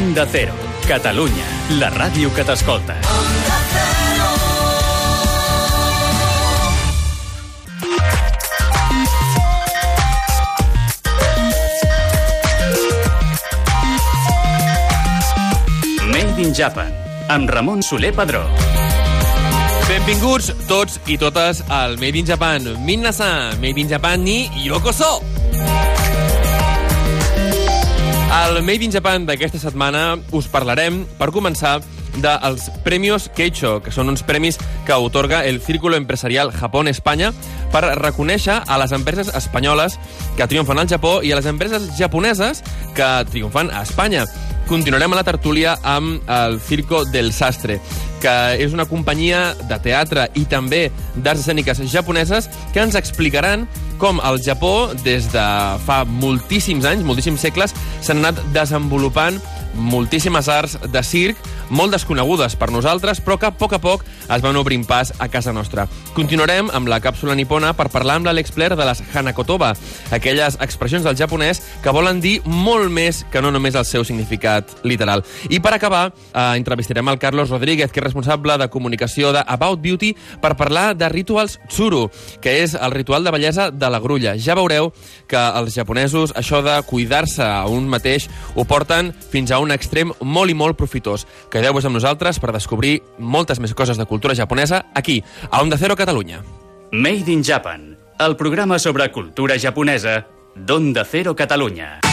Onda Cero, Catalunya, la ràdio que t'escolta. Made in Japan, amb Ramon Soler Padró. Benvinguts tots i totes al Made in Japan. Minna-san, Made in Japan ni yokoso! Al Made in Japan d'aquesta setmana us parlarem, per començar, dels Premios Keicho, que són uns premis que otorga el Círculo Empresarial Japón-Espanya per reconèixer a les empreses espanyoles que triomfen al Japó i a les empreses japoneses que triomfen a Espanya. Continuarem a la tertúlia amb el Circo del Sastre, que és una companyia de teatre i també d'arts escèniques japoneses que ens explicaran com al Japó, des de fa moltíssims anys, moltíssims segles, s'han anat desenvolupant moltíssimes arts de circ, molt desconegudes per nosaltres, però que a poc a poc es van obrint pas a casa nostra. Continuarem amb la càpsula nipona per parlar amb l'Àlex Pler de les Hanakotoba, aquelles expressions del japonès que volen dir molt més que no només el seu significat literal. I per acabar, eh, entrevistarem el Carlos Rodríguez, que és responsable de comunicació de About Beauty, per parlar de Rituals Tsuru, que és el ritual de bellesa de la grulla. Ja veureu que els japonesos això de cuidar-se a un mateix ho porten fins a un extrem molt i molt profitós. Quedeu-vos amb nosaltres per descobrir moltes més coses de cultura japonesa aquí, a Onda Cero Catalunya. Made in Japan, el programa sobre cultura japonesa d'Onda Cero Catalunya.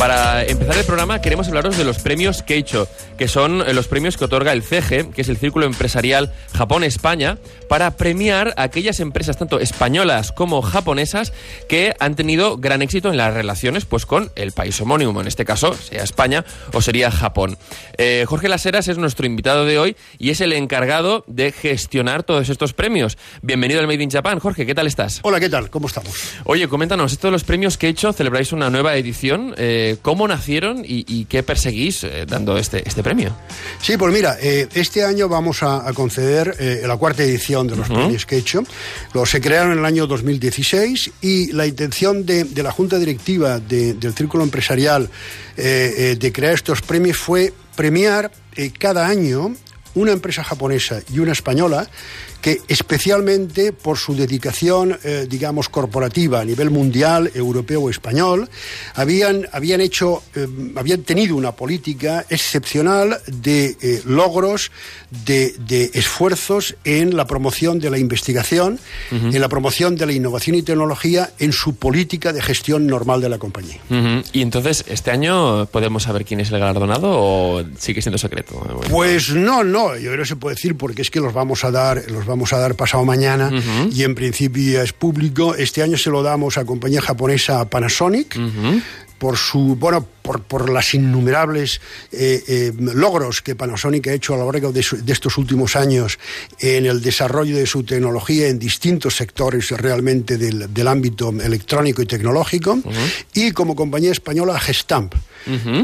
Para empezar el programa queremos hablaros de los premios Keicho, que son eh, los premios que otorga el CEGE, que es el Círculo Empresarial Japón-España, para premiar a aquellas empresas tanto españolas como japonesas que han tenido gran éxito en las relaciones pues, con el país homónimo, en este caso, sea España o sería Japón. Eh, Jorge Laseras es nuestro invitado de hoy y es el encargado de gestionar todos estos premios. Bienvenido al Made in Japan. Jorge, ¿qué tal estás? Hola, ¿qué tal? ¿Cómo estamos? Oye, coméntanos, esto de los premios Keicho, celebráis una nueva edición. Eh, ¿Cómo nacieron y, y qué perseguís eh, dando este, este premio? Sí, pues mira, eh, este año vamos a, a conceder eh, la cuarta edición de los premios que he hecho. Los se crearon en el año 2016 y la intención de, de la Junta Directiva de- del Círculo Empresarial de crear estos premios fue premiar cada año una empresa japonesa y una española que especialmente por su dedicación, eh, digamos, corporativa a nivel mundial, europeo o español, habían, habían hecho, eh, habían tenido una política excepcional de eh, logros, de, de esfuerzos en la promoción de la investigación, en la promoción de la innovación y tecnología, en su política de gestión normal de la compañía. Ujú. Y entonces, ¿este año podemos saber quién es el galardonado o sigue siendo secreto? Bueno, Pues no, no, yo creo que se puede decir porque es que los vamos a dar, los vamos a dar pasado mañana y en principio es público. Este año se lo damos a compañía japonesa Panasonic. Por su bueno por, por las innumerables eh, eh, logros que Panasonic ha hecho a lo largo de, su- de estos últimos años en el desarrollo de su tecnología en distintos sectores realmente del, del ámbito electrónico y tecnológico y como compañía española Gestamp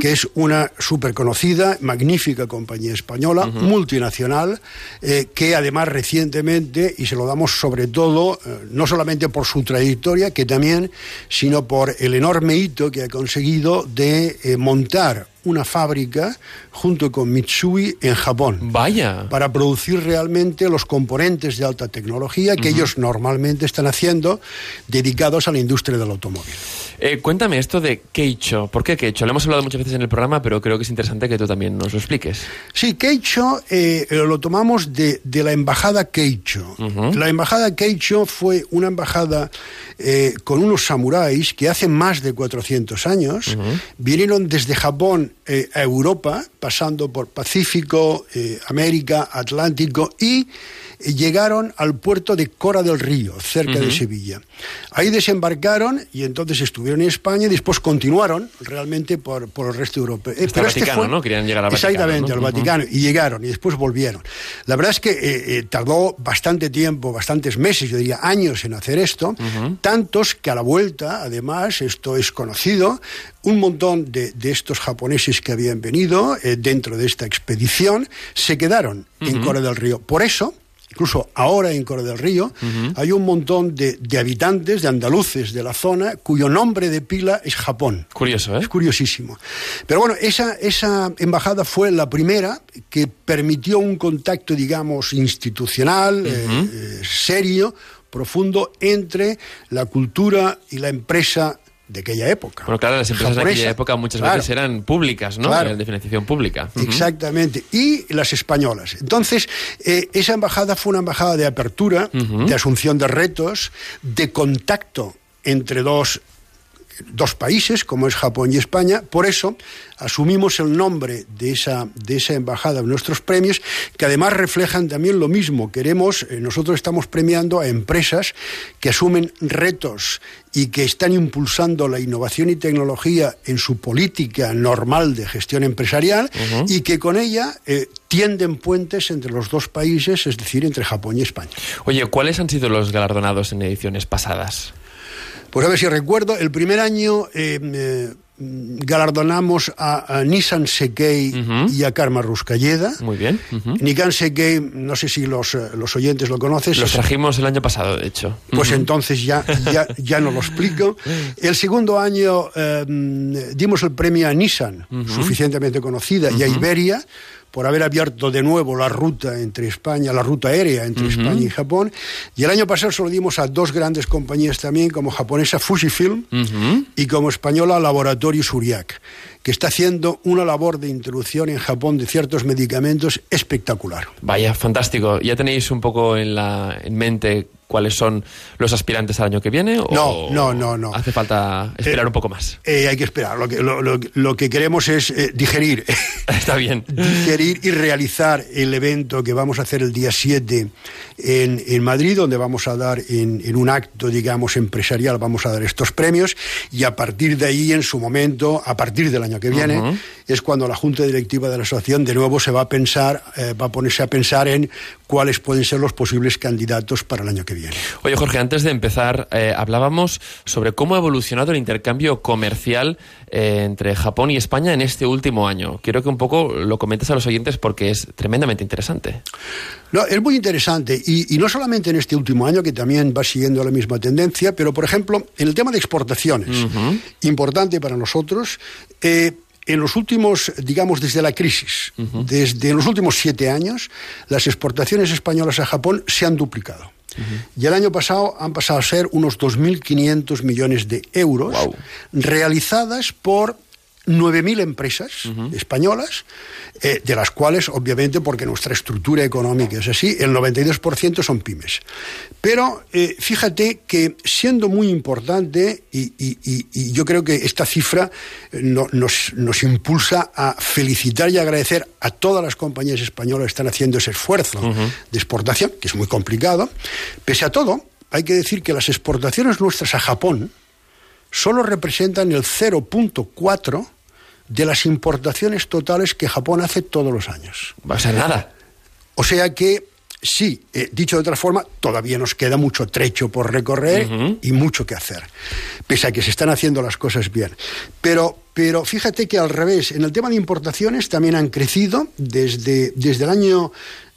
que es una súper conocida, magnífica compañía española, multinacional, eh, que además recientemente, y se lo damos sobre todo, eh, no solamente por su trayectoria, que también, sino por el enorme hito que ha conseguido de eh, montar una fábrica junto con Mitsui en Japón Vaya. para producir realmente los componentes de alta tecnología que ellos normalmente están haciendo dedicados a la industria del automóvil. Eh, cuéntame esto de Keicho. ¿Por qué Keicho? Lo hemos hablado muchas veces en el programa, pero creo que es interesante que tú también nos lo expliques. Sí, Keicho eh, lo tomamos de, de la embajada Keicho. La embajada Keicho fue una embajada eh, con unos samuráis que hace más de 400 años vinieron desde Japón eh, a Europa, pasando por Pacífico, eh, América, Atlántico y llegaron al puerto de Cora del Río, cerca de Sevilla. Ahí desembarcaron y entonces estuvieron en España y después continuaron realmente por, por el resto de Europa. Eh, Hasta el Vaticano, ¿no? Querían llegar al Vaticano, Exactamente, ¿no? al. Vaticano. Y llegaron y después volvieron. La verdad es que eh, eh, tardó bastante tiempo, bastantes meses, yo diría años en hacer esto, tantos que a la vuelta, además, esto es conocido, un montón de, de estos japoneses que habían venido eh, dentro de esta expedición se quedaron en Cora del Río. Por eso, incluso ahora en Coro del Río, hay un montón de, de, habitantes, de andaluces de la zona, cuyo nombre de pila es Japón. Curioso, ¿eh? Es curiosísimo. Pero bueno, esa, esa embajada fue la primera que permitió un contacto, digamos, institucional, eh, serio, profundo, entre la cultura y la empresa de aquella época. Bueno, claro, las empresas japonesa, de aquella época muchas claro, veces eran públicas, ¿no? claro. Eran de financiación pública. Uh -huh. Exactamente. Y las españolas. Entonces, eh, esa embajada fue una embajada de apertura, uh -huh. de asunción de retos, de contacto entre dos dos países, como es Japón y España. Por eso asumimos el nombre de esa, de esa embajada en nuestros premios, que además reflejan también lo mismo. Queremos, eh, nosotros estamos premiando a empresas que asumen retos y que están impulsando la innovación y tecnología en su política normal de gestión empresarial uh -huh. y que con ella eh, tienden puentes entre los dos países, es decir, entre Japón y España. Oye, ¿cuáles han sido los galardonados en ediciones pasadas? Pues a ver si recuerdo, el primer año eh, eh, galardonamos a, a Nissan Sekei uh -huh. y a Karma Ruscalleda. Muy bien. Uh -huh. Nissan Sekei, no sé si los, eh, los oyentes lo conoces. Los trajimos el año pasado, de hecho. Pues uh -huh. entonces ya, ya, ya no lo explico. El segundo año eh, dimos el premio a Nissan, suficientemente conocida, y a Iberia por haber abierto de nuevo la ruta entre España, la ruta aérea entre uh -huh. España y Japón. Y el año pasado se lo dimos a dos grandes compañías también, como japonesa Fujifilm uh -huh. y como española Laboratorio Suriac, que está haciendo una labor de introducción en Japón de ciertos medicamentos espectacular. Vaya, fantástico. ¿Ya tenéis un poco en, la, en mente cuáles son los aspirantes al año que viene? O no, no, no, no. Hace falta esperar eh, un poco más. Eh, hay que esperar. Lo que, lo, lo, lo que queremos es eh, digerir. Está bien. digerir y realizar el evento que vamos a hacer el día 7 en, en Madrid, donde vamos a dar en, en, un acto, digamos, empresarial, vamos a dar estos premios y a partir de ahí, en su momento, a partir del año que viene, uh -huh. es cuando la Junta Directiva de la Asociación de nuevo se va a pensar, eh, va a ponerse a pensar en cuáles pueden ser los posibles candidatos para el año que viene. Oye, Jorge, antes de empezar, eh, hablábamos sobre cómo ha evolucionado el intercambio comercial eh, entre Japón y España en este último año. Quiero que un poco lo comentes a los oyentes porque es tremendamente interesante. No, es muy interesante y, y, no solamente en este último año, que también va siguiendo la misma tendencia, pero por ejemplo, en el tema de exportaciones, uh -huh. importante para nosotros. Eh, en los últimos, digamos, desde la crisis, uh -huh. desde los últimos siete años, las exportaciones españolas a Japón se han duplicado. Uh -huh. Y el año pasado han pasado a ser unos 2.500 millones de euros wow. realizadas por 9.000 empresas uh -huh. españolas, eh, de las cuales, obviamente, porque nuestra estructura económica es así, el 92% son pymes. Pero eh, fíjate que siendo muy importante, y, y, y, yo creo que esta cifra no, nos, nos, impulsa a felicitar y agradecer a todas las compañías españolas que están haciendo ese esfuerzo uh -huh. de exportación, que es muy complicado, pese a todo, hay que decir que las exportaciones nuestras a Japón solo representan el 0.4 de las importaciones totales que Japón hace todos los años. Va a ser nada. O sea que, sí, eh, dicho de otra forma, todavía nos queda mucho trecho por recorrer uh -huh. y mucho que hacer, pese a que se están haciendo las cosas bien. Pero, pero fíjate que al revés, en el tema de importaciones también han crecido desde, desde el año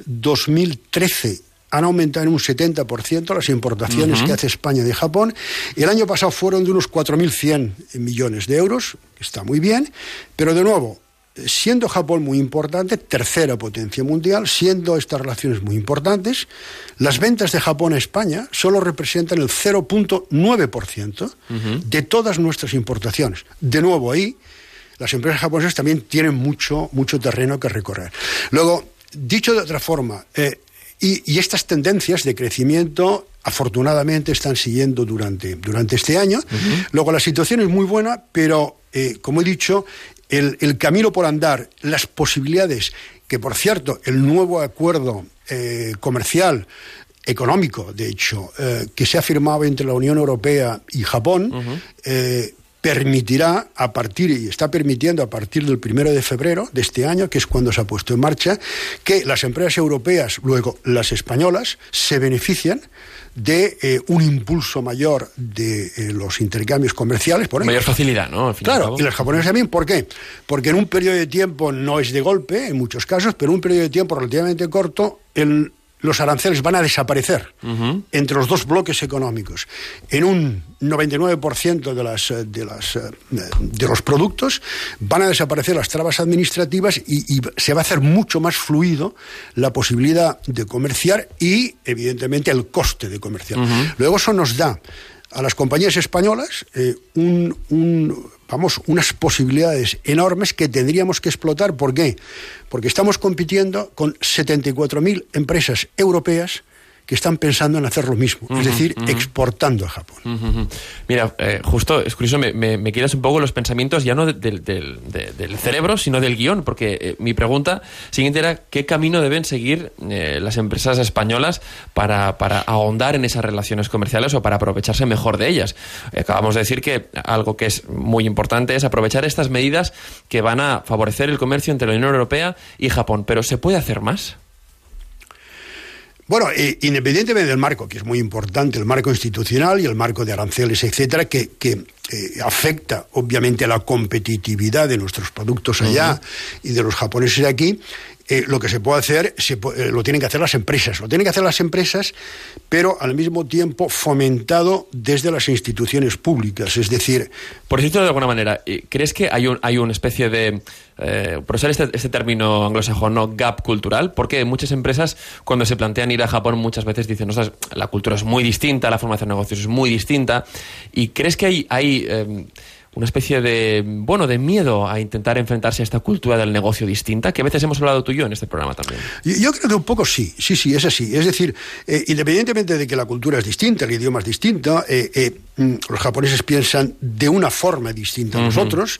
2013 han aumentado en un 70% las importaciones uh -huh. que hace España de Japón. El año pasado fueron de unos 4.100 millones de euros, que está muy bien, pero de nuevo, siendo Japón muy importante, tercera potencia mundial, siendo estas relaciones muy importantes, las ventas de Japón a España solo representan el 0.9% uh -huh. de todas nuestras importaciones. De nuevo ahí, las empresas japonesas también tienen mucho, mucho terreno que recorrer. Luego, dicho de otra forma, eh, y, y, estas tendencias de crecimiento, afortunadamente, están siguiendo durante, durante este año. Uh -huh. Luego, la situación es muy buena, pero, eh, como he dicho, el, el, camino por andar, las posibilidades, que por cierto, el nuevo acuerdo eh, comercial económico, de hecho, eh, que se ha firmado entre la Unión Europea y Japón, uh -huh permitirá a partir, y está permitiendo a partir del primero de febrero de este año, que es cuando se ha puesto en marcha, que las empresas europeas, luego las españolas, se benefician de eh, un impulso mayor de eh, los intercambios comerciales. Por mayor facilidad, ¿no? claro, y, y los japoneses también, ¿por qué? Porque en un periodo de tiempo, no es de golpe, en muchos casos, pero en un periodo de tiempo relativamente corto, el los aranceles van a desaparecer entre los dos bloques económicos. En un 99% de, las, eh, de, las, eh, de los productos, van a desaparecer las trabas administrativas y, se va a hacer mucho más fluido la posibilidad de comerciar y, evidentemente, el coste de comerciar. Luego eso nos da a las compañías españolas eh, un, vamos, unas posibilidades enormes que tendríamos que explotar. ¿Por qué? Porque estamos compitiendo con 74.000 empresas europeas que están pensando en hacer lo mismo, es decir, exportando a Japón. Mira, eh, justo, es curioso, me, me, quedas un poco los pensamientos ya no del cerebro, sino del guion, porque eh, mi pregunta siguiente era qué camino deben seguir eh, las empresas españolas para, para, ahondar en esas relaciones comerciales o para aprovecharse mejor de ellas. Acabamos de decir que algo que es muy importante es aprovechar estas medidas que van a favorecer el comercio entre la Unión Europea y Japón, pero ¿se puede hacer más? Bueno, eh, independientemente del marco, que es muy importante, el marco institucional y el marco de aranceles, etcétera, que, que eh, afecta obviamente a la competitividad de nuestros productos allá y de los japoneses aquí, eh, lo que se puede hacer eh, lo tienen que hacer las empresas. Lo tienen que hacer las empresas, pero al mismo tiempo fomentado desde las instituciones públicas. Es decir. Por decirlo de alguna manera, ¿crees que hay, un, hay una especie de. por usar este, este, término anglosajón, ¿no? gap cultural? Porque muchas empresas, cuando se plantean ir a Japón, muchas veces dicen, no, la cultura es muy distinta, la forma de negocios es muy distinta. ¿Y crees que hay, hay Em, una especie de, bueno, de miedo a intentar enfrentarse a esta cultura del negocio distinta, que a veces hemos hablado tú y yo en este programa también. Yo, creo que un poco sí, sí, sí, es así. Es decir, eh, independientemente de que la cultura es distinta, el idioma es distinto, eh, eh, mm, los japoneses piensan de una forma distinta a nosotros,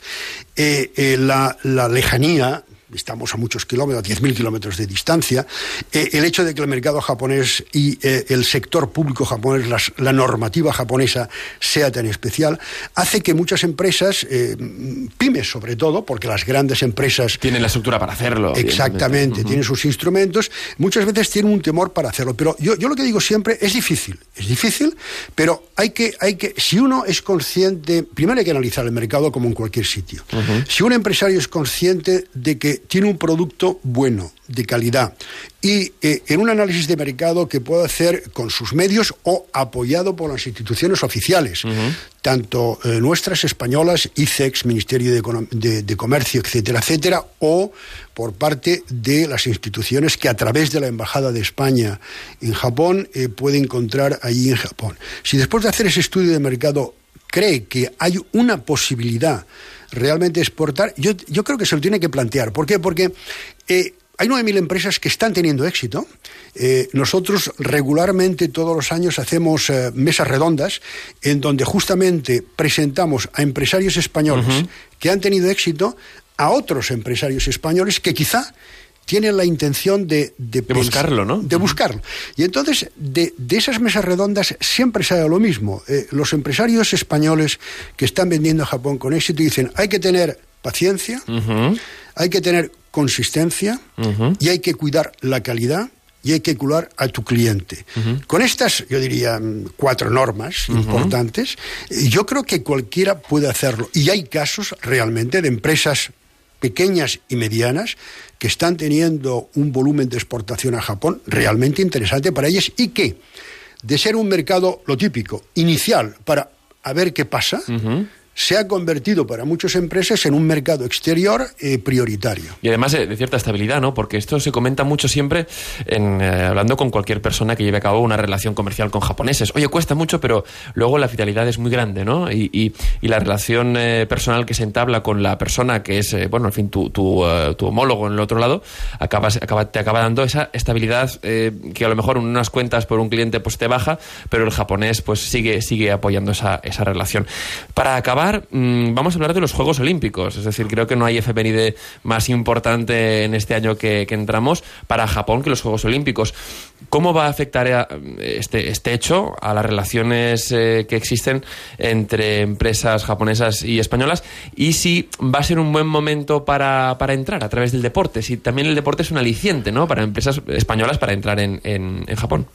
la, la lejanía estamos a muchos kilómetros, a 10.000 kilómetros de distancia, eh, el hecho de que el mercado japonés y eh, el sector público japonés, la normativa japonesa sea tan especial, hace que muchas empresas, eh, pymes sobre todo, porque las grandes empresas... Tienen la estructura para hacerlo. Exactamente, tienen sus instrumentos, muchas veces tienen un temor para hacerlo. Pero yo, yo lo que digo siempre, es difícil, es difícil, pero hay que, hay que, si uno es consciente, primero hay que analizar el mercado como en cualquier sitio. Si un empresario es consciente de que tiene un producto bueno, de calidad, y eh, en un análisis de mercado que pueda hacer con sus medios o apoyado por las instituciones oficiales, tanto eh, nuestras españolas, ICEX, Ministerio de, Comercio, etcétera, etcétera, o por parte de las instituciones que a través de la Embajada de España en Japón eh, puede encontrar allí en Japón. Si después de hacer ese estudio de mercado cree que hay una posibilidad realmente exportar, yo, yo creo que se lo tiene que plantear. ¿Por qué? Porque eh, hay 9.000 empresas que están teniendo éxito. Eh, nosotros regularmente todos los años hacemos eh, mesas redondas en donde justamente presentamos a empresarios españoles que han tenido éxito a otros empresarios españoles que quizá tienen la intención de... De, buscarlo, ¿no? De buscarlo. Y entonces, de, esas mesas redondas siempre sale lo mismo. Eh, los empresarios españoles que están vendiendo a Japón con éxito dicen, hay que tener paciencia, hay que tener consistencia y hay que cuidar la calidad y hay que cuidar a tu cliente. Con estas, yo diría, mm, cuatro normas importantes, eh, yo creo que cualquiera puede hacerlo. Y hay casos realmente de empresas pequeñas y medianas que están teniendo un volumen de exportación a Japón realmente interesante para ellas y que, de ser un mercado, lo típico, inicial, para a ver qué pasa, se ha convertido para muchas empresas en un mercado exterior eh, prioritario. Y además de, cierta estabilidad, ¿no? Porque esto se comenta mucho siempre en, eh, hablando con cualquier persona que lleve a cabo una relación comercial con japoneses. Oye, cuesta mucho, pero luego la fidelidad es muy grande, ¿no? Y, y, la relación eh, personal que se entabla con la persona que es, bueno, en fin, tu, tu, tu, homólogo en el otro lado, acaba, te acaba dando esa estabilidad que a lo mejor unas cuentas por un cliente pues te baja, pero el japonés pues sigue, sigue apoyando esa, esa relación. Para acabar Mm, vamos a hablar de los Juegos Olímpicos. Es decir, creo que no hay efeméride más importante en este año que, entramos para Japón que los Juegos Olímpicos. ¿Cómo va a afectar eh, este, este hecho a las relaciones eh, que existen entre empresas japonesas y españolas? Y si va a ser un buen momento para, entrar a través del deporte. Si también el deporte es un aliciente ¿no? para empresas españolas para entrar en, en Japón.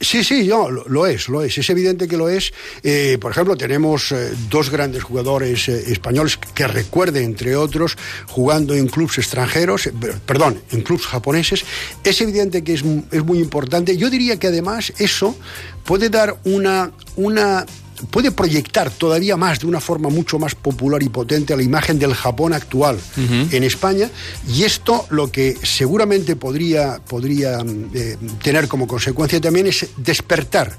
Sí, sí, yo, lo, es, lo es. Es evidente que lo es. Eh, por ejemplo, tenemos eh, dos grandes jugadores eh, españoles que recuerde, entre otros, jugando en clubes extranjeros, perdón, en clubes japoneses. Es evidente que es, es muy importante. Yo diría que además eso puede dar una, una puede proyectar todavía más, de una forma mucho más popular y potente, a la imagen del Japón actual uh -huh. en España. Y esto lo que seguramente podría, podría eh, tener como consecuencia también es despertar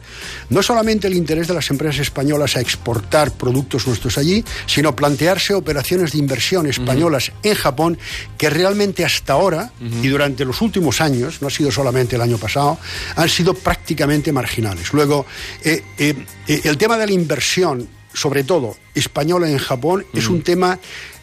no solamente el interés de las empresas españolas a exportar productos nuestros allí, sino plantearse operaciones de inversión españolas uh -huh. en Japón que realmente hasta ahora uh -huh. y durante los últimos años, no ha sido solamente el año pasado, han sido prácticamente marginales. Luego, eh, eh, el tema de la inversión, sobre todo española en Japón, mm. es un tema,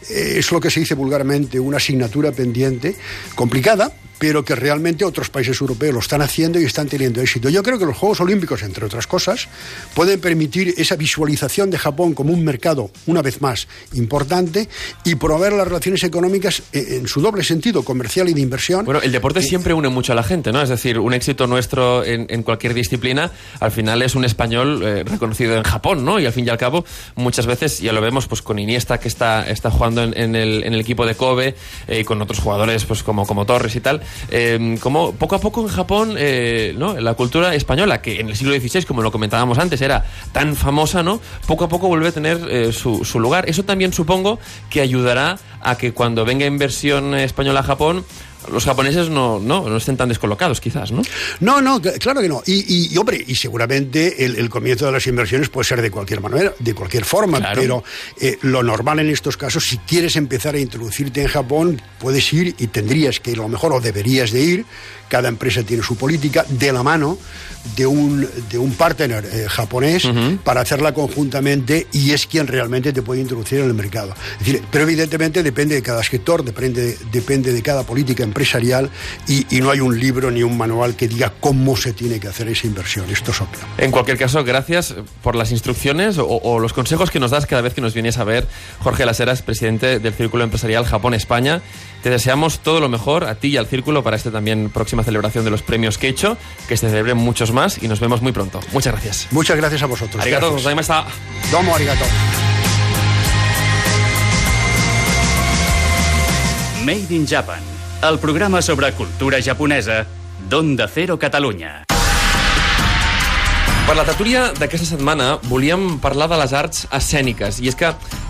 eh, es lo que se dice vulgarmente, una asignatura pendiente, complicada, pero que realmente otros países europeos lo están haciendo y están teniendo éxito. Yo creo que los Juegos Olímpicos, entre otras cosas, pueden permitir esa visualización de Japón como un mercado, una vez más, importante y promover las relaciones económicas en su doble sentido, comercial y de inversión. Bueno, el deporte siempre une mucho a la gente, ¿no? Es decir, un éxito nuestro en, en cualquier disciplina, al final es un español eh, reconocido en Japón, ¿no? Y al fin y al cabo, muchas veces, ya lo vemos pues con Iniesta, que está, está jugando en, en, el, en el equipo de Kobe, eh, y con otros jugadores pues como, como Torres y tal, eh, como poco a poco en Japón, eh, ¿no? la cultura española, que en el siglo XVI, como lo comentábamos antes, era tan famosa, ¿no? poco a poco vuelve a tener eh, su, su, lugar. Eso también supongo que ayudará a que cuando venga inversión española a Japón, los japoneses no, no, no estén tan descolocados, quizás, ¿no? No, no, claro que no. Y, y, hombre, y seguramente el, el, comienzo de las inversiones puede ser de cualquier manera, de cualquier forma, claro. pero eh, lo normal en estos casos, si quieres empezar a introducirte en Japón, puedes ir y tendrías que ir, a lo mejor, o deberías de ir, cada empresa tiene su política, de la mano de un, de un partner eh, japonés uh -huh. para hacerla conjuntamente y es quien realmente te puede introducir en el mercado. Es decir, pero evidentemente depende de cada sector, depende, depende de cada política empresarial y, y, no hay un libro ni un manual que diga cómo se tiene que hacer esa inversión. Esto es obvio. En cualquier caso, gracias por las instrucciones o, o los consejos que nos das cada vez que nos vienes a ver. Jorge Laseras, presidente del Círculo Empresarial Japón-España. Te deseamos todo lo mejor a ti y al Círculo para esta también próxima celebración de los premios que he hecho, que se celebren muchos más y nos vemos muy pronto. Muchas gracias. Muchas gracias a vosotros. Arigato, gozaimashita. Domo arigato. Made in Japan, el programa sobre cultura japonesa d'Onda Cero Catalunya. Per la tertúlia d'aquesta setmana volíem parlar de les arts escèniques i és que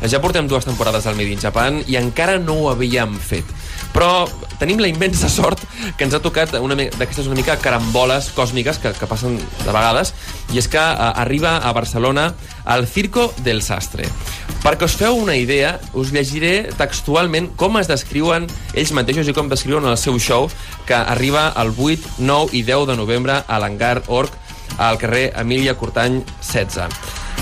ja portem dues temporades del Made in Japan i encara no ho havíem fet. Però tenim la immensa sort que ens ha tocat una d'aquestes una mica caramboles còsmiques que, que passen de vegades i és que uh, arriba a Barcelona el Circo del Sastre. Perquè us feu una idea us llegiré textualment com es descriuen ells mateixos i com descriuen el seu show que arriba el 8, 9 i 10 de novembre a l'Hangar Org al carrer Emilia Curtany 16.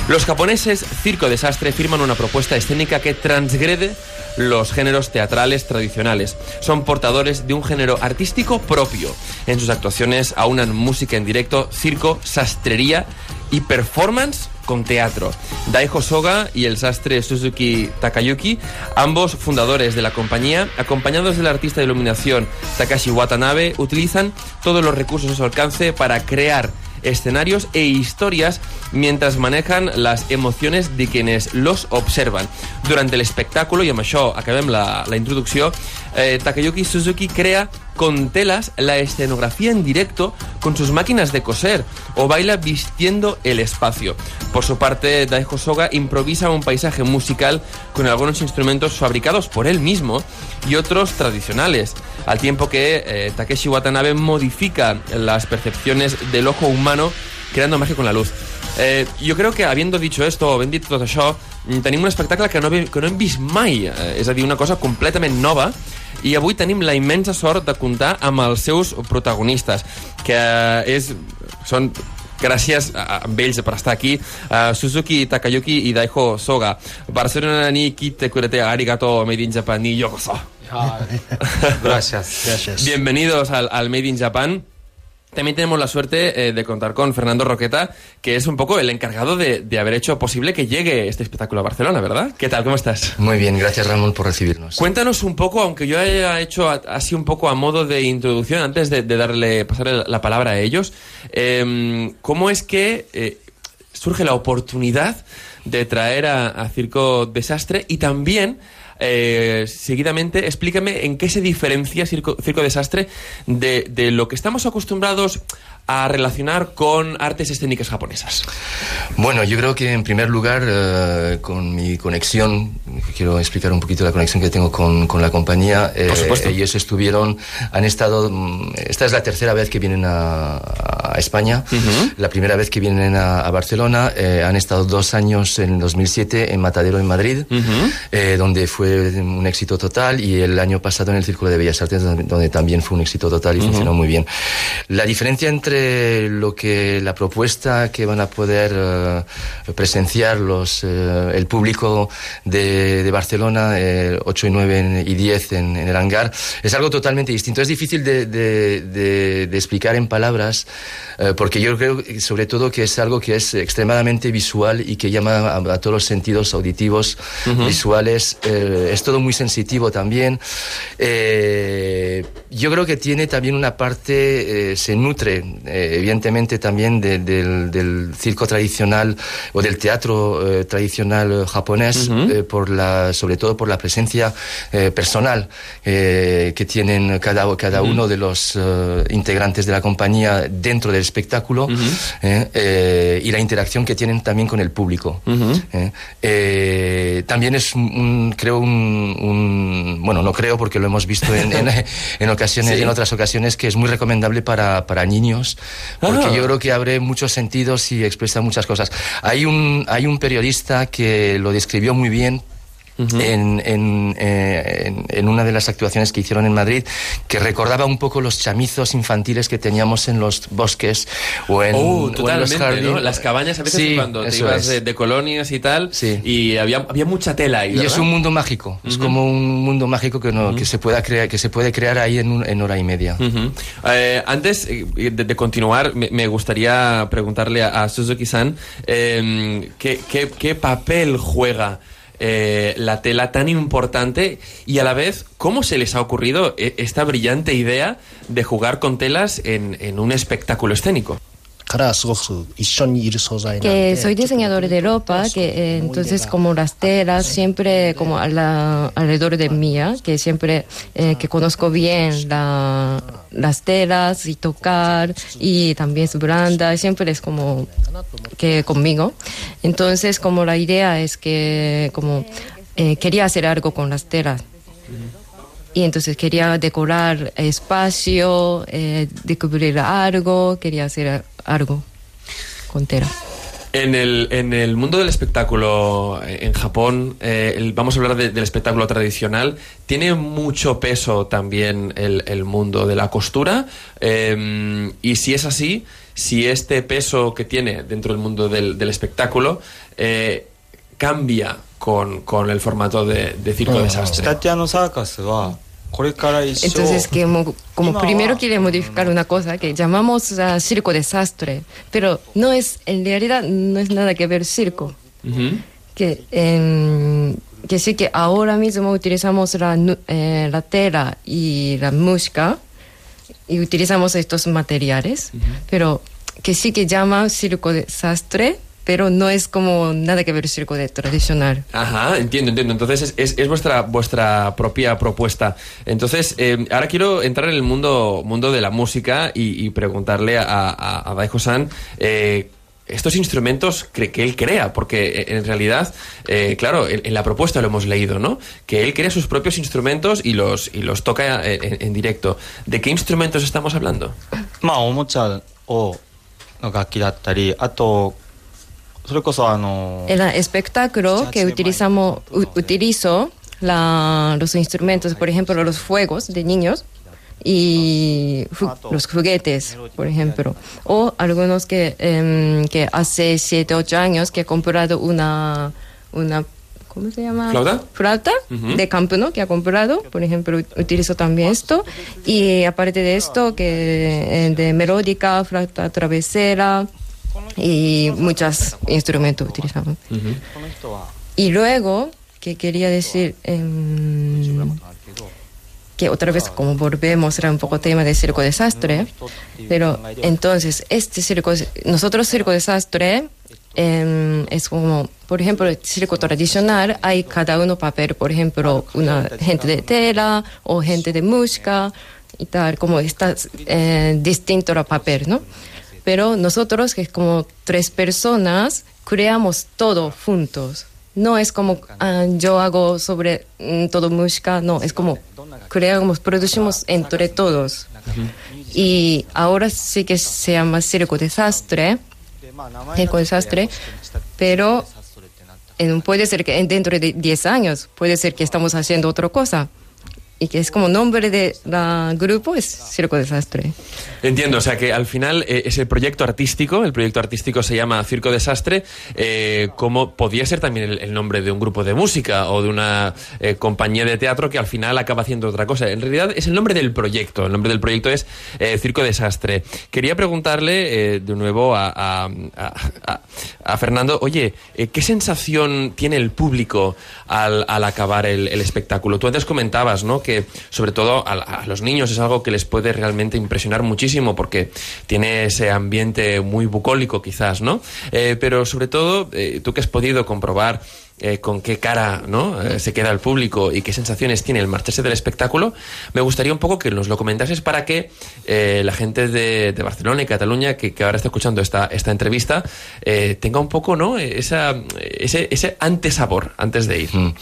Los japoneses Circo Desastre firman una propuesta escénica que transgrede los géneros teatrales tradicionales. Son portadores de un género artístico propio. En sus actuaciones aunan música en directo, circo, sastrería y performance con teatro. Daiho Soga y el sastre Suzuki Takayuki, ambos fundadores de la compañía, acompañados del artista de iluminación Takashi Watanabe, utilizan todos los recursos a su alcance para crear escenarios e historias mientras manejan las emociones de quienes los observan. Durante el espectáculo, i amb això acabem la, la introducció, eh, Takayuki Suzuki crea con telas la escenografía en directo con sus máquinas de coser o baila vistiendo el espacio. Por su parte, Daiho Soga improvisa un paisaje musical con algunos instrumentos fabricados por él mismo y otros tradicionales, al tiempo que eh, Takeshi Watanabe modifica las percepciones del ojo humano creando magia con la luz. Eh, jo crec que, habiendo dicho esto, o havent dit tot això, tenim un espectacle que no, que no hem vist eh, una cosa completament nova, i avui tenim la immensa sort de comptar amb els seus protagonistes, que és, són gràcies a, amb ells per estar aquí uh, Suzuki Takayuki i Daiho Soga. Barcelona ni kite kurete arigato made in Japan ni yokoso. Gracias, gracias. bienvenidos al, al Made in Japan También tenemos la suerte eh, de contar con Fernando Roqueta, que es un poco el encargado de, de, haber hecho posible que llegue este espectáculo a Barcelona, ¿verdad? ¿Qué tal? ¿Cómo estás? Muy bien, gracias Ramón por recibirnos. Cuéntanos un poco, aunque yo haya hecho así un poco a modo de introducción, antes de, de darle, pasarle la palabra a ellos, eh, ¿cómo es que eh, surge la oportunidad de traer a, a Circo Desastre y también eh, seguidamente, explícame en qué se diferencia Circo, Desastre de, de, lo que estamos acostumbrados a relacionar con artes escénicas japonesas? Bueno, yo creo que en primer lugar, uh, con mi conexión, quiero explicar un poquito la conexión que tengo con, con la compañía. Eh, Por supuesto. Ellos estuvieron, han estado, mm, esta es la tercera vez que vienen a, a España, uh -huh. la primera vez que vienen a, a Barcelona, eh, han estado dos años en 2007 en Matadero, en Madrid, uh -huh. donde fue un éxito total, y el año pasado en el Círculo de Bellas Artes, donde, donde también fue un éxito total y funcionó muy bien. La diferencia entre lo que la propuesta que van a poder uh, presenciar los uh, el público de, de Barcelona eh, 8 y 9 y 10 en, en, el hangar es algo totalmente distinto. Es difícil de, de, de explicar en palabras uh, porque yo creo sobre todo que es algo que es extremadamente visual y que llama a, a todos los sentidos auditivos -huh. visuales. Eh, es todo muy sensitivo también. Eh, yo creo que tiene también una parte se nutre eh, evidentemente también de, de, del circo tradicional o del teatro eh, tradicional japonés, uh -huh. eh, por la, sobre todo por la presencia personal que tienen cada, cada uh -huh. uno de los integrantes de la compañía dentro del espectáculo uh -huh. y la interacción que tienen también con el público. también es, un, creo, un, un, Bueno, no creo porque lo hemos visto en, en, en ocasiones, sí. en otras ocasiones, que es muy recomendable para, para niños porque ah. yo creo que abre muchos sentidos y expresa muchas cosas. Hay un, hay un periodista que lo describió muy bien Uh -huh. en, en, eh, en, en, una de las actuaciones que hicieron en Madrid, que recordaba un poco los chamizos infantiles que teníamos en los bosques o en, oh, o los jardines. ¿no? Las cabañas a veces sí, cuando te ibas de, de, colonias y tal, sí. y había, había mucha tela ahí. ¿verdad? Y es un mundo mágico, uh -huh. es como un mundo mágico que, no, uh -huh. que, se, pueda crear, que se puede crear ahí en, un, en hora y media. Eh, antes de, de, continuar, me, me, gustaría preguntarle a, a Suzuki-san eh, ¿qué, qué, qué papel juega eh, la tela tan importante y a la vez, ¿cómo se les ha ocurrido eh, esta brillante idea de jugar con telas en, en un espectáculo escénico? Que soy diseñador de ropa, que eh, entonces como las telas siempre como a la, alrededor de mía, que siempre eh, que conozco bien la, las telas y tocar y también su branda, siempre es como que conmigo. Entonces como la idea es que como eh, quería hacer algo con las telas. Y entonces quería decorar espacio, descubrir algo, quería hacer algo con tela. En el, en el mundo del espectáculo en Japón, eh, el, vamos a hablar de, del espectáculo tradicional, tiene mucho peso también el, el mundo de la costura eh, y si es así, si este peso que tiene dentro del mundo del, del espectáculo eh, cambia con, con, el formato de, de circo desastre. Entonces, que como, como primero quiere modificar una cosa que llamamos uh, circo desastre, pero no es, en realidad no es nada que ver circo. Uh -huh. que, eh, que sí que ahora mismo utilizamos la, eh, la tela y la música y utilizamos estos materiales, uh -huh. pero que sí que llama circo desastre pero no es como nada que ver circo de tradicional. Ajá, entiendo, entiendo. Entonces es, es, es vuestra, vuestra propia propuesta. Entonces, eh, ahora quiero entrar en el mundo, mundo de la música y, y preguntarle a, a, a Daijo-san eh, estos instrumentos que, que, él crea, porque en realidad, eh, claro, en, en, la propuesta lo hemos leído, ¿no? Que él crea sus propios instrumentos y los, y los toca en, en directo. ¿De qué instrumentos estamos hablando? まあ、おもちゃをの楽器だったり、あと、 en el espectáculo que utilizamos, utilizo la, los instrumentos, por ejemplo, los fuegos de niños y los juguetes, por ejemplo. O algunos que, eh, que hace 7, 8 años que he comprado una, una ¿cómo se llama? ¿Flauta? Flauta de campo, ¿no? Que ha comprado, por ejemplo, utilizo también esto. Y aparte de esto, que eh, de melódica, flauta travesera y muchos instrumentos utilizamos. Y luego, que quería decir, em, que otra vez como volvemos, era un poco tema de circo desastre, pero entonces este circo, nosotros circo desastre em, es como, por ejemplo, el circo tradicional, hay cada uno papel, por ejemplo, una gente de tela o gente de música y tal, como está eh, distinto el papel, ¿no? Pero nosotros, que es como tres personas, creamos todo juntos. No es como ah, yo hago sobre mm, todo música, no, es como creamos, producimos entre todos. Y ahora sí que se llama Circo Desastre, Circo Desastre, pero eh, puede ser que dentro de 10 años, puede ser que estamos haciendo otra cosa y que es como nombre de la grupo es Circo Desastre. Entiendo, o sea que al final eh, es el proyecto artístico, el proyecto artístico se llama Circo Desastre, eh, como podía ser también el, el nombre de un grupo de música o de una eh, compañía de teatro que al final acaba haciendo otra cosa. En realidad es el nombre del proyecto, el nombre del proyecto es eh, Circo Desastre. Quería preguntarle eh, de nuevo a, a- a- a Fernando, oye, eh, ¿qué sensación tiene el público al, al acabar el, el espectáculo? Tú antes comentabas, ¿no? Que sobre todo a, los niños es algo que les puede realmente impresionar muchísimo porque tiene ese ambiente muy bucólico quizás, ¿no? Eh, pero sobre todo, eh, tú que has podido comprobar eh, con qué cara ¿no? Eh, se queda el público y qué sensaciones tiene el marcharse del espectáculo, me gustaría un poco que nos lo comentases para que eh, la gente de, Barcelona y Cataluña que, ahora está escuchando esta, esta entrevista tenga un poco ¿no? Esa, ese, ese antesabor antes de ir. Mm.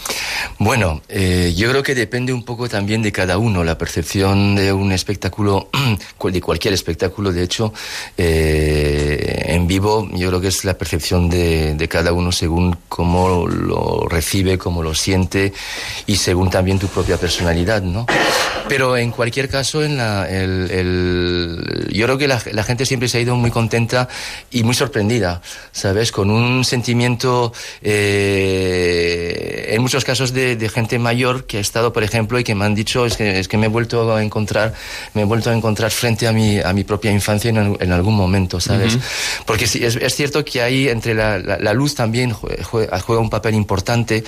Bueno, yo creo que depende un poco también de cada uno. La percepción de un espectáculo, de cualquier espectáculo, de hecho, en vivo, yo creo que es la percepción de, de cada uno según cómo lo recibe, cómo lo siente y según también tu propia personalidad, ¿no? Pero en cualquier caso, en la, el, el- yo creo que la, la gente siempre se ha ido muy contenta y muy sorprendida, ¿sabes? Con un sentimiento, eh, en muchos casos, de, de gente mayor que ha estado, por ejemplo, y que me han dicho, es que, es que me he vuelto a encontrar, me he vuelto a encontrar frente a mi, a mi propia infancia en, en algún momento, ¿sabes? Porque sí, es, es cierto que ahí entre la, la- luz también jue- jue- juega un papel importante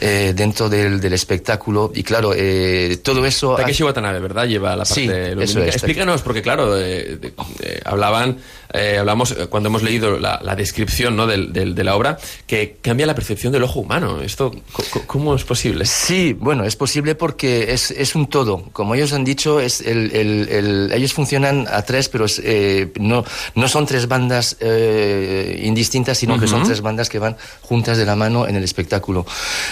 eh, dentro del, del espectáculo y claro, eh, todo eso... Takeshi Watanabe, ¿verdad? Lleva la parte Sí, lumínica. eso es. Explícanos, porque claro, eh, eh, hablaban, eh, hablamos eh, cuando hemos leído la, la descripción ¿no? del- del- de la obra, que cambia la percepción del ojo humano. ¿Esto cómo es posible? Sí, bueno, es posible porque es, es un todo. Como ellos han dicho, es el, el- el- ellos funcionan a tres, pero es, eh, no, no son tres bandas eh, indistintas, sino que son tres bandas que van juntas de la mano en el espectáculo.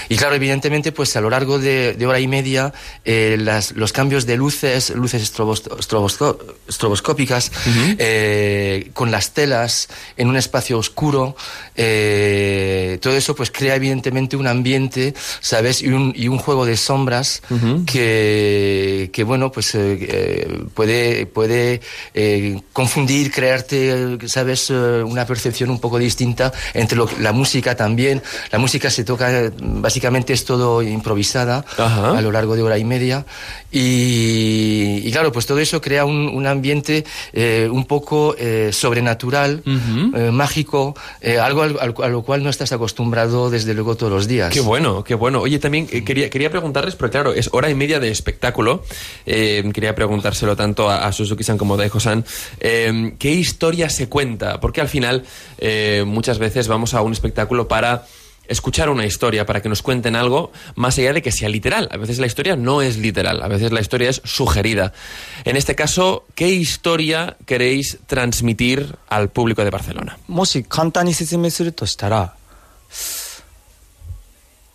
Y claro, evidentemente, pues a lo largo de, de hora y media, las- los cambios de luces, luces estrobos- estrobosco- estroboscópicas, eh, con las telas en un espacio oscuro, eh, todo eso pues crea evidentemente un ambiente, ¿sabes? Y un, y un juego de sombras que, que, bueno, pues eh, eh, puede, puede eh, confundir, crearte, ¿sabes? Eh, una percepción un poco distinta entre lo, la música también. La música se toca, básicamente es todo improvisada Ajá. a lo largo de hora y media. Y, y claro, pues todo eso crea un, un ambiente eh, un poco eh, sobrenatural, eh, mágico, algo al- al- a lo cual no estás acostumbrado desde luego todos los días. Qué bueno, qué bueno. Oye, también quería, quería preguntarles, porque claro, es hora y media de espectáculo. Quería preguntárselo tanto a, a Suzuki-san como a Daiho-san. Eh, ¿Qué historia se cuenta? Porque al final eh, muchas veces vamos a un espectáculo para escuchar una historia, para que nos cuenten algo, más allá de que sea literal. A veces la historia no es literal, a veces la historia es sugerida. En este caso, ¿qué historia queréis transmitir al público de Barcelona? もし簡単に説明するとしたら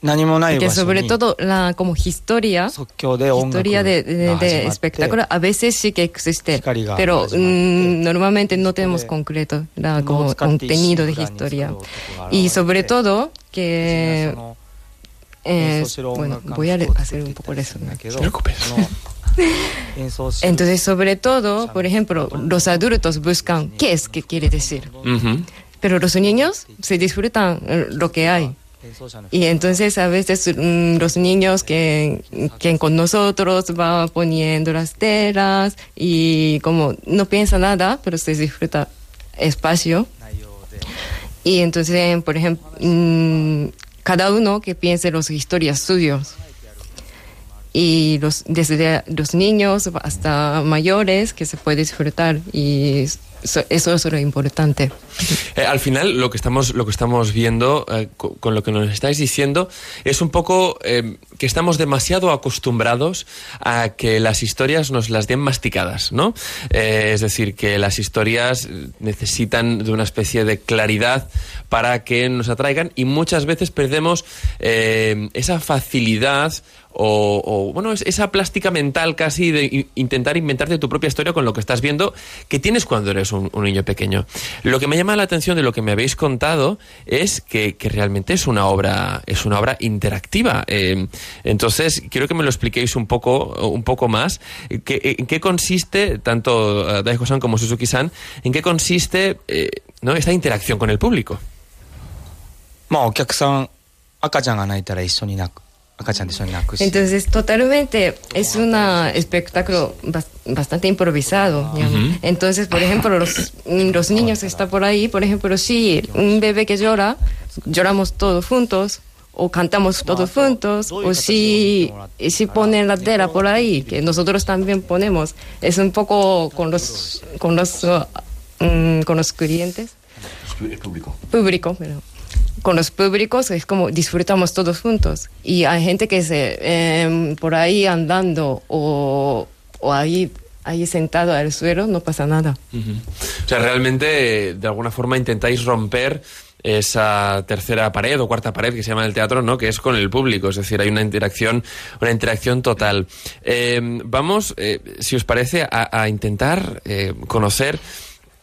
何もない場 Que 所 sobre に todo la como historia, 即興で音楽 historia de, de- が de 始まって espectáculo a veces sí que existe, Hikari-ga pero 始まって mm, normalmente no tenemos そこで concreto la 布を como 使って contenido de 一心不乱に historia 作る男が現れて y sobre todo そ que... Bueno, voy a hacer un poco el. No te preocupes. Entonces, sobre todo, por ejemplo, los adultos buscan qué es que quiere decir. Uh -huh. Pero los niños se disfrutan eh, lo que hay. Y entonces a veces mm, los niños que, que, con nosotros van poniendo las telas y como no piensa nada, pero se disfruta espacio. Y entonces, por ejemplo, mm, cada uno que piense las historias suyas. Y los, desde los niños hasta mayores que se puede disfrutar. Y eso, eso es lo importante. Eh, al final, lo que estamos, lo que estamos viendo, eh, co- con, lo que nos estáis diciendo, es un poco eh, que estamos demasiado acostumbrados a que las historias nos las den masticadas, ¿no? Es decir, que las historias necesitan de una especie de claridad para que nos atraigan y muchas veces perdemos esa facilidad o, bueno, es- esa plástica mental casi de intentar inventarte tu propia historia con lo que estás viendo que tienes cuando eres un, un niño pequeño. Lo que me llama la atención de lo que me habéis contado es que, que realmente es una obra, es una obra interactiva. Eh, entonces, quiero que me lo expliquéis un poco, un poco más. ¿Qué- ¿En qué consiste, tanto eh, Daiko-san como Suzuki-san, en qué consiste eh, ¿no? esta interacción con el público? まあお客さん赤ちゃんが泣いたら一緒に泣く赤ちゃんと一緒に泣くし Entonces, totalmente es un espectáculo bas- bastante improvisado. digamos. Entonces, por ejemplo, los, los niños que están por ahí, por ejemplo, si un bebé que llora, lloramos todos juntos, o cantamos todos juntos, o si, si ponen la tela por ahí, que nosotros también ponemos. Es un poco con los, con los, uh, mm, con los clientes El público. público, pero con los públicos es como disfrutamos todos juntos. Y hay gente que se eh, por ahí andando o, o ahí, ahí sentado al suelo, no pasa nada. O sea, realmente, eh, de alguna forma, intentáis romper esa tercera pared o cuarta pared que se llama el teatro, ¿no? Que es con el público, es decir, hay una interacción, una interacción total. Eh, vamos, eh, si os parece, a, a intentar conocer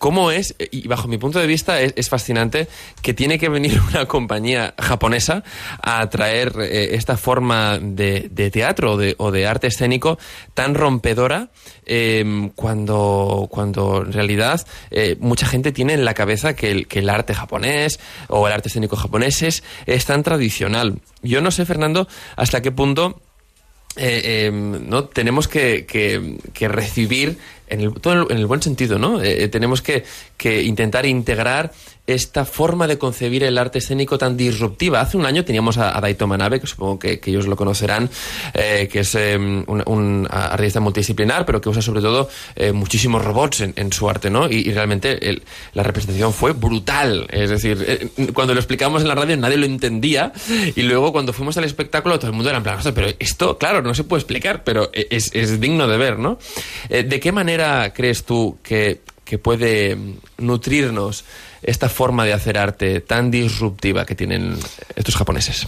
cómo es, y bajo mi punto de vista es, fascinante, que tiene que venir una compañía japonesa a traer eh, esta forma de, teatro o de, arte escénico tan rompedora eh, cuando, cuando en realidad eh, mucha gente tiene en la cabeza que el, que el arte japonés o el arte escénico japonés es, es tan tradicional. Yo no sé, Fernando, hasta qué punto eh, eh, no tenemos que, que- recibir en el, todo en el buen sentido, ¿no? Eh, eh, tenemos que, que intentar integrar esta forma de concebir el arte escénico tan disruptiva. Hace un año teníamos a, a Daito Manabe, que supongo que, que ellos lo conocerán, eh, que es eh, un, un artista multidisciplinar, pero que usa sobre todo eh, muchísimos robots en, en su arte, ¿no? Y, y realmente el- la representación fue brutal. Es decir, eh, cuando lo explicamos en la radio nadie lo entendía y luego cuando fuimos al espectáculo todo el mundo era en plan, "Ostras, pero esto, claro, no se puede explicar, pero es, es digno de ver, ¿no? Eh, ¿De qué manera crees tú que, que puede nutrirnos esta forma de hacer arte tan disruptiva que tienen estos japoneses?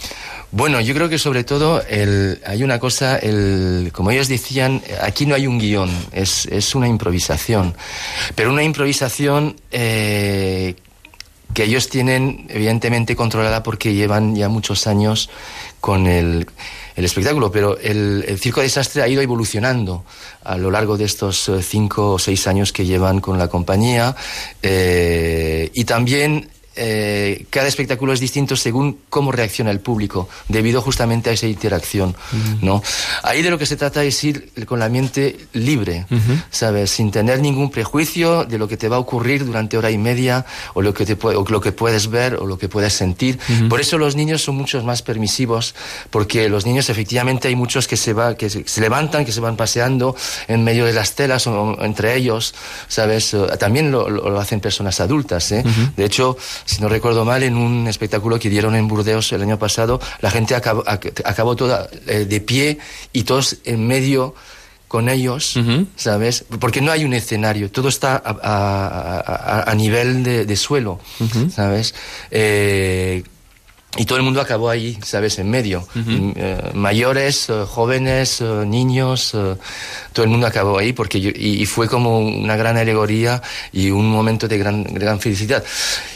Bueno, yo creo que sobre todo hay una cosa, el, como ellos decían, aquí no hay un guion, es, es una improvisación, pero una improvisación eh, que ellos tienen evidentemente controlada porque llevan ya muchos años con el, espectáculo, pero el, el Circo Desastre ha ido evolucionando a lo largo de estos eh, cinco o seis años que llevan con la compañía eh, y también eh, cada espectáculo es distinto según cómo reacciona el público, debido justamente a esa interacción, ¿no? Ahí de lo que se trata es ir con la mente libre, ¿sabes? Sin tener ningún prejuicio de lo que te va a ocurrir durante hora y media, o lo que, te o lo que puedes ver, o lo que puedes sentir. Por eso los niños son muchos más permisivos, porque los niños efectivamente hay muchos que se, va, que se, levantan, que se van paseando en medio de las telas, o, entre ellos, ¿sabes? También lo, lo- lo hacen personas adultas, ¿eh? De hecho, si no recuerdo mal, en un espectáculo que dieron en Burdeos el año pasado, la gente acabó, ac- acabó toda eh, de pie y todos en medio con ellos. ¿sabes? Porque no hay un escenario, todo está a, a- a- a nivel de, de suelo, ¿sabes? Eh, y todo el mundo acabó ahí, ¿sabes? En medio. Mm, eh, mayores, eh, jóvenes, eh, niños, eh, todo el mundo acabó ahí porque yo- y, y fue como una gran alegoría y un momento de gran, gran felicidad.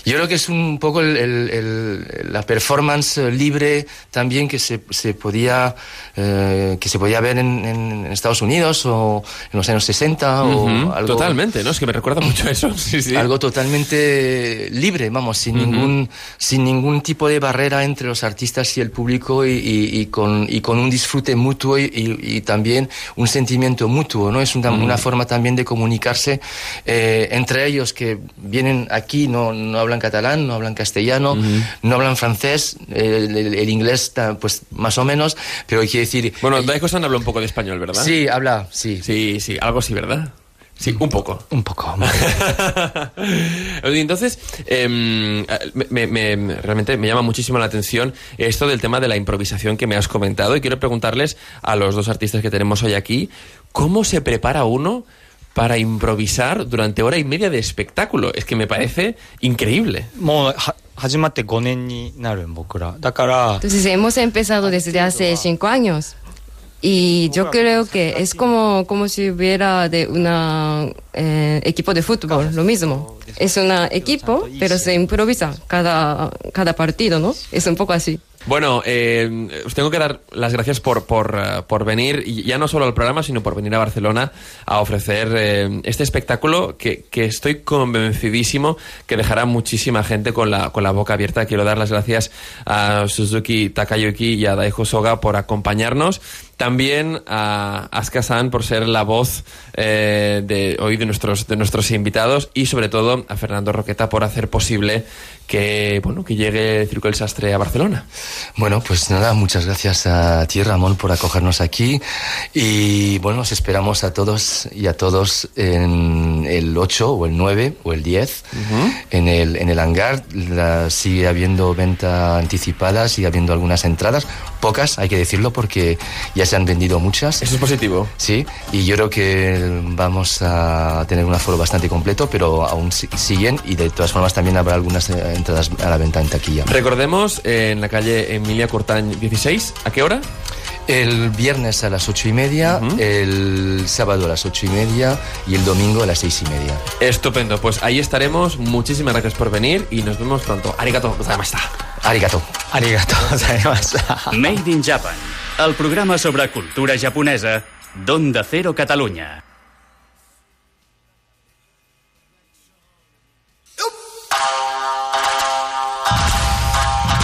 Yo creo que es un poco el- el- el- la performance eh, libre también que se, se podía eh, que se podía ver en, en Estados Unidos o en los años 60 o Ujú, algo Totalmente, ¿no? Es que me recuerda mucho a eso. Sí, sí. algo totalmente libre, vamos, sin ningún sin ningún tipo de barrera barrera entre los artistas y el público y, y- y con, y con un disfrute mutuo y, también un sentimiento mutuo, ¿no? Es una, una forma también de comunicarse eh, entre ellos que vienen aquí, no, no hablan catalán, no hablan castellano, no hablan francés, el, el- el inglés, pues más o menos, pero quiere decir... Bueno, Daiko-san habla un poco de español, ¿verdad? Sí, habla, sí. Sí, sí, algo sí, ¿verdad? Sí, un poco. Un poco. Entonces, eh, me, me, realmente me llama muchísimo la atención esto del tema de la improvisación que me has comentado y quiero preguntarles a los dos artistas que tenemos hoy aquí, ¿cómo se prepara uno para improvisar durante hora y media de espectáculo? Es que me parece increíble. Entonces hemos empezado desde hace cinco años. Y yo creo que es como, como si hubiera de una eh, equipo de fútbol, lo mismo. Es un equipo, pero se improvisa cada, cada partido, ¿no? Es un poco así. Bueno, eh, os tengo que dar las gracias por, por, eh, por venir, ya no solo al programa, sino por venir a Barcelona a ofrecer eh, este espectáculo que, que estoy convencidísimo que dejará muchísima gente con la, con la boca abierta. Quiero dar las gracias a Suzuki Takayuki y a Daiho Soga por acompañarnos. También a Asuka-san por ser la voz eh, de hoy de nuestros, de nuestros invitados y sobre todo a Fernando Roqueta por hacer posible que, bueno, que llegue el Circo del Sastre a Barcelona. Bueno, pues nada, muchas gracias a ti, Ramón, por acogernos aquí. Y bueno, os esperamos a todos y a todos en el 8 o el 9 o el 10 en, el, en el hangar. La- sigue habiendo venta anticipada, sigue habiendo algunas entradas, pocas, hay que decirlo, porque ya se han vendido muchas. Eso es positivo. Sí, y yo creo que vamos a tener un aforo bastante completo, pero aún si- siguen y de todas formas también habrá algunas eh, a la venta en taquilla. Recordemos, eh, en la calle Emilia Cortañ 16, ¿a qué hora? El viernes a las ocho y media, el sábado a las ocho y media y el domingo a las seis y media. Estupendo, pues ahí estaremos. Muchísimas gracias por venir y nos vemos pronto. Arigato gozaimashita. Arigato. Arigato gozaimashita. Made in Japan, el programa sobre cultura japonesa d'Onda Cero Catalunya.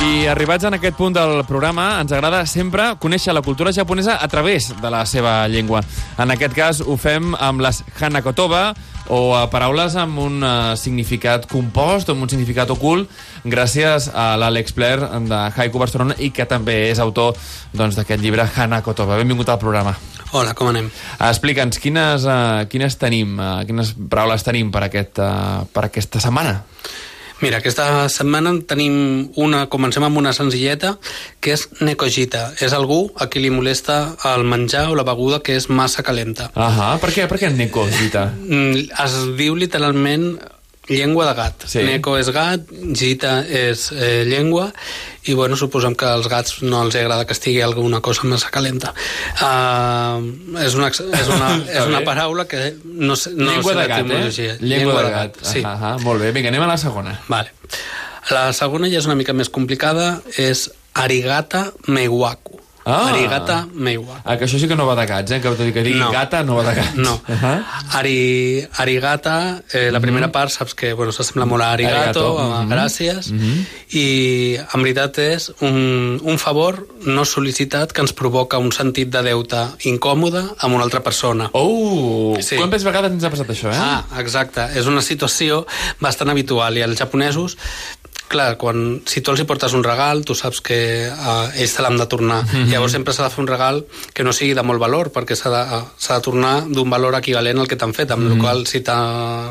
I arribats en aquest punt del programa, ens agrada sempre conèixer la cultura japonesa a través de la seva llengua. En aquest cas ho fem amb les Hanakotoba, o a paraules amb un uh, significat compost, o amb un significat ocult, gràcies a l'Àlex Pler de Haiku Barcelona i que també és autor doncs, d'aquest llibre Hanakotoba. Benvingut al programa. Hola, com anem? Explica'ns, quines, uh, quines tenim, uh, quines paraules tenim per, aquest, uh, per aquesta setmana? Mira, aquesta setmana en tenim una, comencem amb una senzilleta, que és necogita. És algú a qui li molesta el menjar o la beguda que és massa calenta. Ahà, per què, per què Neko, Gita? Mm, Es diu literalment llengua de gat. Sí. Neko és gat, gita és eh, llengua, i bueno, suposem que als gats no els agrada que estigui alguna cosa massa calenta. Uh, és, una, és, una, és una paraula que no sé, no Llengua sé de gat, eh? Llengua de gat. Sí. Ahà, molt bé. Vinga, anem a la segona. Vale. La segona ja és una mica més complicada, és arigata meiwaku. Ah. Arigata meiwaku. Ah, que això sí que no va de gats, eh? Que, tot i que digui No. gata no va de gats. No. Ahà. Ari, arigata, eh, la primera part saps que bueno, s'assembla molt a arigato, Arigato, a mhm. gràcies, i en veritat és un, un favor no sol·licitat que ens provoca un sentit de deute incòmode amb una altra persona. Oh! Sí. Quantes vegades ens ha passat això, eh? Ah, exacte. És una situació bastant habitual i els japonesos clar, quan, si tu els hi portes un regal, tu saps que uh, ells te l'han de tornar. Mm -hmm. Llavors sempre s'ha de fer un regal que no sigui de molt valor, perquè s'ha de, uh, s'ha de tornar d'un valor equivalent al que t'han fet, amb mm -hmm. la qual si te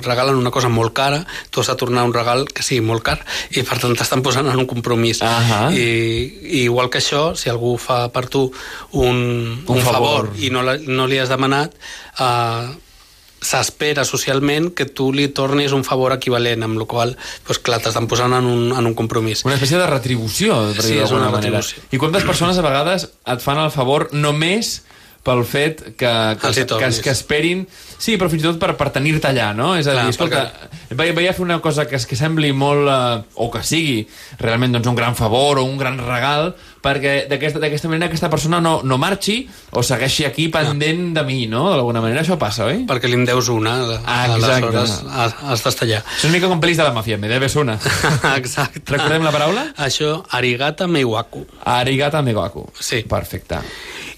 regalen una cosa molt cara, tu has de tornar un regal que sigui molt car, i per tant t'estan posant en un compromís. Ahà. I, I igual que això, si algú fa per tu un, un, Un favor, favor. i no, la, no li has demanat, uh, s'espera socialment que tu li tornis un favor equivalent, amb la qual pues, clar, t'estan posant en un, en un compromís. Una espècie de retribució, per Sí, dir és d'alguna una manera. retribució. I quantes persones a vegades et fan el favor només pel fet que, que, que, tornis. que esperin... Sí, però fins i tot per, per tenir-te allà, no? És a Clar, dir, escolta, vaig, vaig a fer una cosa que, que sembli molt... Eh, o que sigui realment doncs, un gran favor o un gran regal, perquè d'aquesta manera aquesta persona no, no marxi o segueixi aquí pendent de mi, no? D'alguna manera això passa, oi? Perquè li en deus una, Ah, exacte. aleshores has, d'estar allà. És una mica com pel·lis de la màfia, me debes una. Exacte. Recordem la paraula? Això, arigata meiwaku. Arigata megaku. Sí. Perfecte.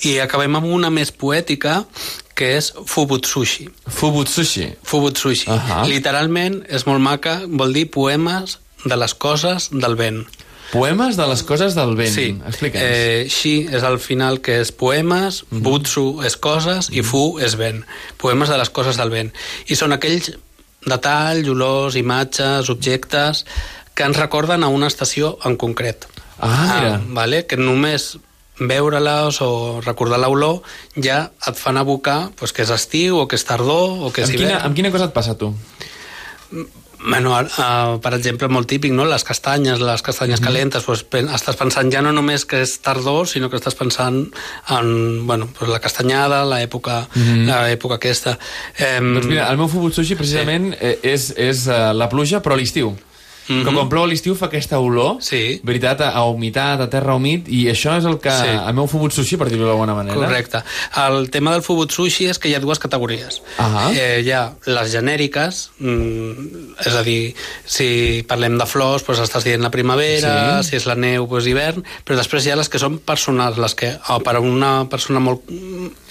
I acabem amb una més poètica, que és Fubutsushi. Fubutsushi. Fubutsushi. Ahà. Literalment és molt maca, vol dir poemes de les coses del vent. Poemes de les coses del vent. Sí. Explica'ns. Eh, shi és al final que és poemes, Mhm. butsu és coses i fu és vent. Poemes de les coses del vent. I són aquells detalls, olors, imatges, objectes que ens recorden a una estació en concret. Ah, mira. vale? Que només veure-les o recordar l'olor ja et fan abocar pues, que és estiu o que és tardor o que és amb, quina, amb quina cosa et passa, tu? Bueno, uh, per exemple, molt típic, no? les castanyes, les castanyes Mhm. calentes, pues, pen estàs pensant ja no només que és tardor, sinó que estàs pensant en bueno, pues la castanyada, l'època Mhm. l'època aquesta. Eh, Doncs mira, el meu Fubutsushi precisament sí. és, és uh, la pluja, però a l'estiu. Mm -hmm. Que quan plou a l'estiu fa aquesta olor. Sí. veritat, a, a humitat, a terra humit, i això és el que... Sí. El meu Fubutsushi, per dir-ho d'alguna manera. Correcte. El tema del Fubutsushi és que hi ha dues categories. Ahà. Eh, hi ha les genèriques, mm, és a dir, si parlem de flors, doncs estàs dient la primavera, Sí. si és la neu, doncs hivern, però després hi ha les que són personals, les que oh, per a una persona molt,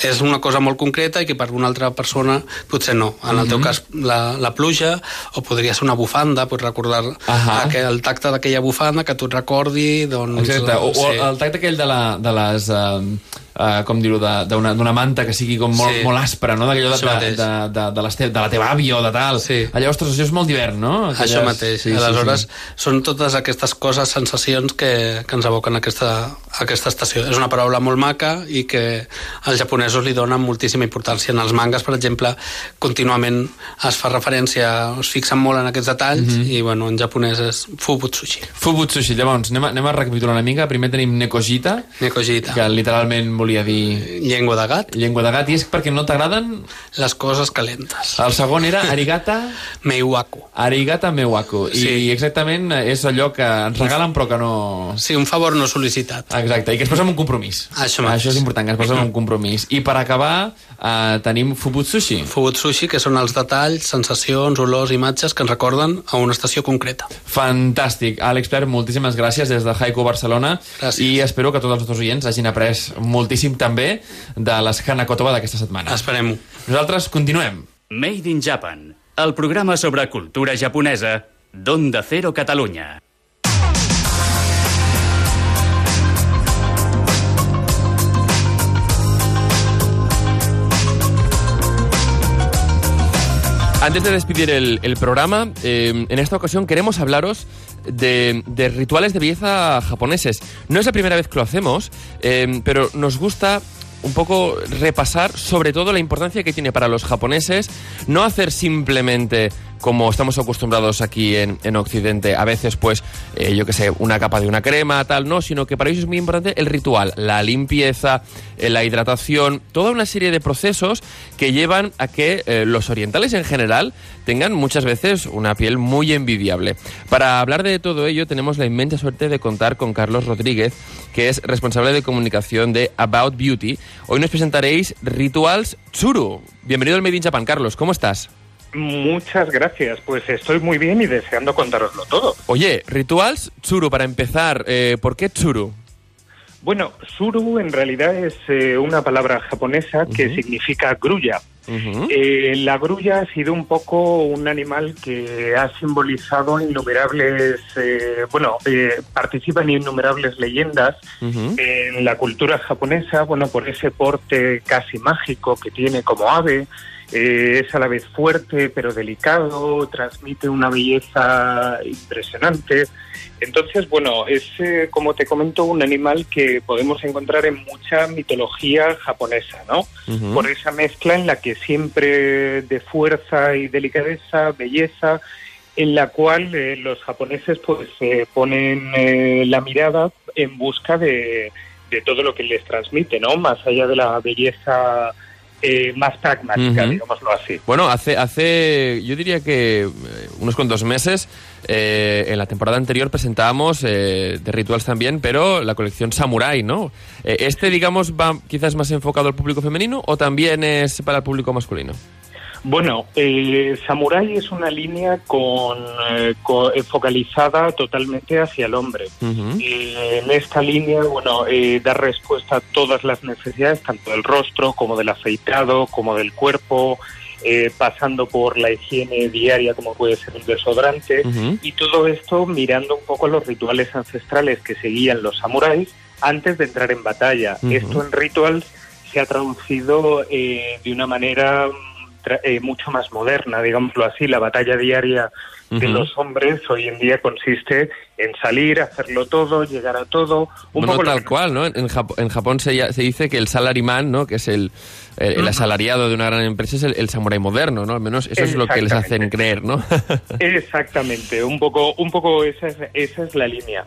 és una cosa molt concreta i que per una altra persona potser no. En el teu Mhm. cas, la, la pluja, o podria ser una bufanda, pots recordar Ahà. aquell, el tacte d'aquella bufanda que tu et recordi, doncs... Exacte, o, o sí. el tacte aquell de, la, de les... Uh, uh, com dir-ho, de- d'una manta que sigui com molt, Sí. molt aspra, no? D'allò de, de, de, de, de, te, de la teva àvia o de tal. Sí. Allò, ostres, això és molt d'hivern, no? Això mateix. Sí, Sí, sí, Aleshores, sí. són totes aquestes coses, sensacions que, que ens evoquen aquesta, aquesta estació. És una paraula molt maca i que els japonesos li donen moltíssima importància. En els mangas, per exemple, contínuament es fa referència, es fixen molt en aquests detalls Mhm. i, bueno, en japonès és Fubutsushi. Fubutsushi, llavors, anem a, anem a recapitular una mica. Primer tenim Nekojita, Nekojita. que literalment volia dir Llengua de gat, llengua de gat, i és perquè no t'agraden... les coses calentes. El segon era Arigata... Meiwaku. Arigata Mewaku. I Sí. exactament és allò que ens regalen però que no... Sí, un favor no sol·licitat. Exacte, i que es posa en un compromís. Això mateix. Això és important, que es posa en un compromís. I per acabar, eh, tenim Fubutsushi. Fubutsushi, que són els detalls, sensacions, olors, imatges que ens recorden a una estació concreta. Fantàstic. Àlex Pler, moltíssimes gràcies des de Haiku Barcelona Gràcies. i espero que tots els nostres oients hagin après moltíssim també de les Hanakotoba d'aquesta setmana. Esperem-ho. Nosaltres continuem. Made in Japan, el programa sobre cultura japonesa d'Onda Cero Catalunya. Antes de despedir el, el programa, eh, en esta ocasión queremos hablaros de, de rituales de belleza japoneses. No es la primera vez que lo hacemos, eh, pero nos gusta un poco repasar sobre todo la importancia que tiene para los japoneses no hacer simplemente como estamos acostumbrados aquí en, en Occidente, a veces pues, eh, yo que sé, una capa de una crema, tal, no, sino que para ellos es muy importante el ritual, la limpieza, eh, la hidratación, toda una serie de procesos que llevan a que eh, los orientales en general tengan muchas veces una piel muy envidiable. Para hablar de todo ello tenemos la inmensa suerte de contar con Carlos Rodríguez, que es responsable de comunicación de About Beauty. Hoy nos presentaréis Rituals Tsuru. Bienvenido al Made in Carlos, ¿cómo estás? Muchas gracias, pues estoy muy bien y deseando contároslo todo. Oye, Rituals Tsuru, para empezar, eh, ¿por qué Tsuru? Bueno, suru en realidad es eh, una palabra japonesa que significa grulla. Eh, la grulla ha sido un poco un animal que ha simbolizado innumerables, eh, bueno, eh, participa en innumerables leyendas en la cultura japonesa, bueno, por ese porte casi mágico que tiene como ave, eh, es a la vez fuerte pero delicado, transmite una belleza impresionante. Entonces, bueno, es, eh, como te comento, un animal que podemos encontrar en mucha mitología japonesa, ¿no? Ujú. Por esa mezcla en la que siempre de fuerza y delicadeza, belleza, en la cual eh, los japoneses pues eh, ponen eh, la mirada en busca de, de todo lo que les transmite, ¿no? Más allá de la belleza eh, más pragmática, digámoslo así. Bueno, hace, hace yo diría que eh, unos cuantos meses, eh, en la temporada anterior presentábamos eh, de Rituals también, pero la colección Samurai, ¿no? Eh, ¿Este, digamos, va quizás más enfocado al público femenino o también es para el público masculino? Bueno, eh, Samurai es una línea con, eh, eh, focalizada totalmente hacia el hombre. Eh, en esta línea, bueno, eh, da respuesta a todas las necesidades, tanto del rostro como del afeitado, como del cuerpo, eh, pasando por la higiene diaria, como puede ser el desodorante, y todo esto mirando un poco los rituales ancestrales que seguían los samuráis antes de entrar en batalla. Esto en Rituals se ha traducido eh, de una manera mm, eh, mucho más moderna, digámoslo así. La batalla diaria de los hombres hoy en día consiste en salir, hacerlo todo, llegar a todo, un Bueno, poco tal cual, ¿no? En, Jap- en Japón se, ya- se dice que el salaryman, ¿no? Que es el, el, asalariado de una gran empresa, es el, el samurái moderno, ¿no? Al menos eso es lo que les hacen creer, ¿no? Exactamente, un poco, un poco esa es, esa es la línea.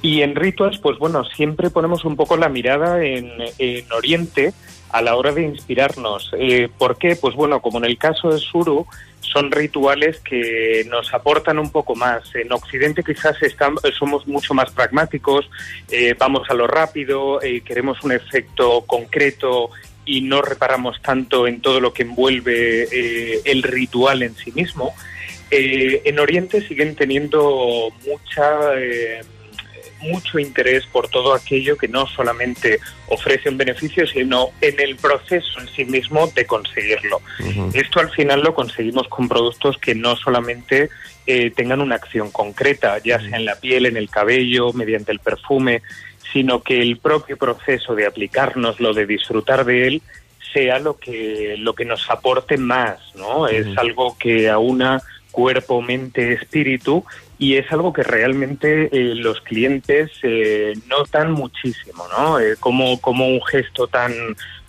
Y en rituals, pues bueno, siempre ponemos un poco la mirada en, en Oriente a la hora de inspirarnos. Eh, ¿Por qué? Pues bueno, como en el caso de Suru, son rituales que nos aportan un poco más. En Occidente quizás estamos, somos mucho más pragmáticos, eh, vamos a lo rápido, eh, queremos un efecto concreto y no reparamos tanto en todo lo que envuelve eh, el ritual en sí mismo. En Oriente siguen teniendo mucha, mucho interés por todo aquello que no solamente ofrece un beneficio, sino en el proceso en sí mismo de conseguirlo. Esto al final lo conseguimos con productos que no solamente eh, tengan una acción concreta, ya sea en la piel, en el cabello, mediante el perfume, sino que el propio proceso de aplicárnoslo, de disfrutar de él, sea lo que, lo que nos aporte más, ¿no? Es algo que aúna cuerpo, mente, espíritu y es algo que realmente eh, los clientes eh, notan muchísimo, ¿no? Eh, como, como un gesto tan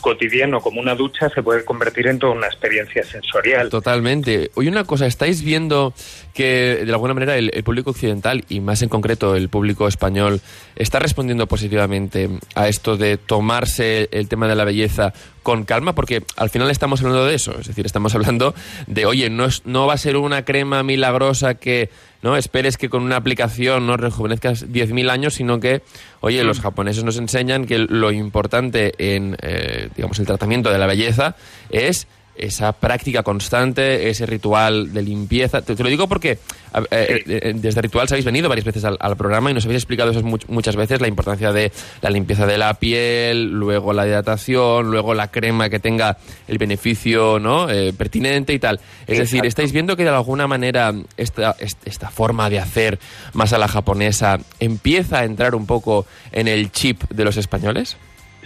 cotidiano como una ducha se puede convertir en toda una experiencia sensorial. Totalmente. Oye, una cosa, ¿estáis viendo que de alguna manera el, el público occidental y más en concreto el público español está respondiendo positivamente a esto de tomarse el tema de la belleza con calma? Porque al final estamos hablando de eso, es decir, estamos hablando de, oye, no, es, no va a ser una crema milagrosa que no esperes que con una aplicación no rejuvenezcas 10.000 años, sino que, oye, los japoneses nos enseñan que lo importante en, eh, digamos, el tratamiento de la belleza es esa práctica constante, ese ritual de limpieza. Te, te lo digo porque a- eh, eh, desde Rituals habéis venido varias veces al, al programa y nos habéis explicado eso much- muchas veces, la importancia de la limpieza de la piel, luego la hidratación, luego la crema que tenga el beneficio ¿no? Eh, pertinente y tal. Es decir. ¿estáis viendo que de alguna manera esta, est- esta forma de hacer más a la japonesa empieza a entrar un poco en el chip de los españoles?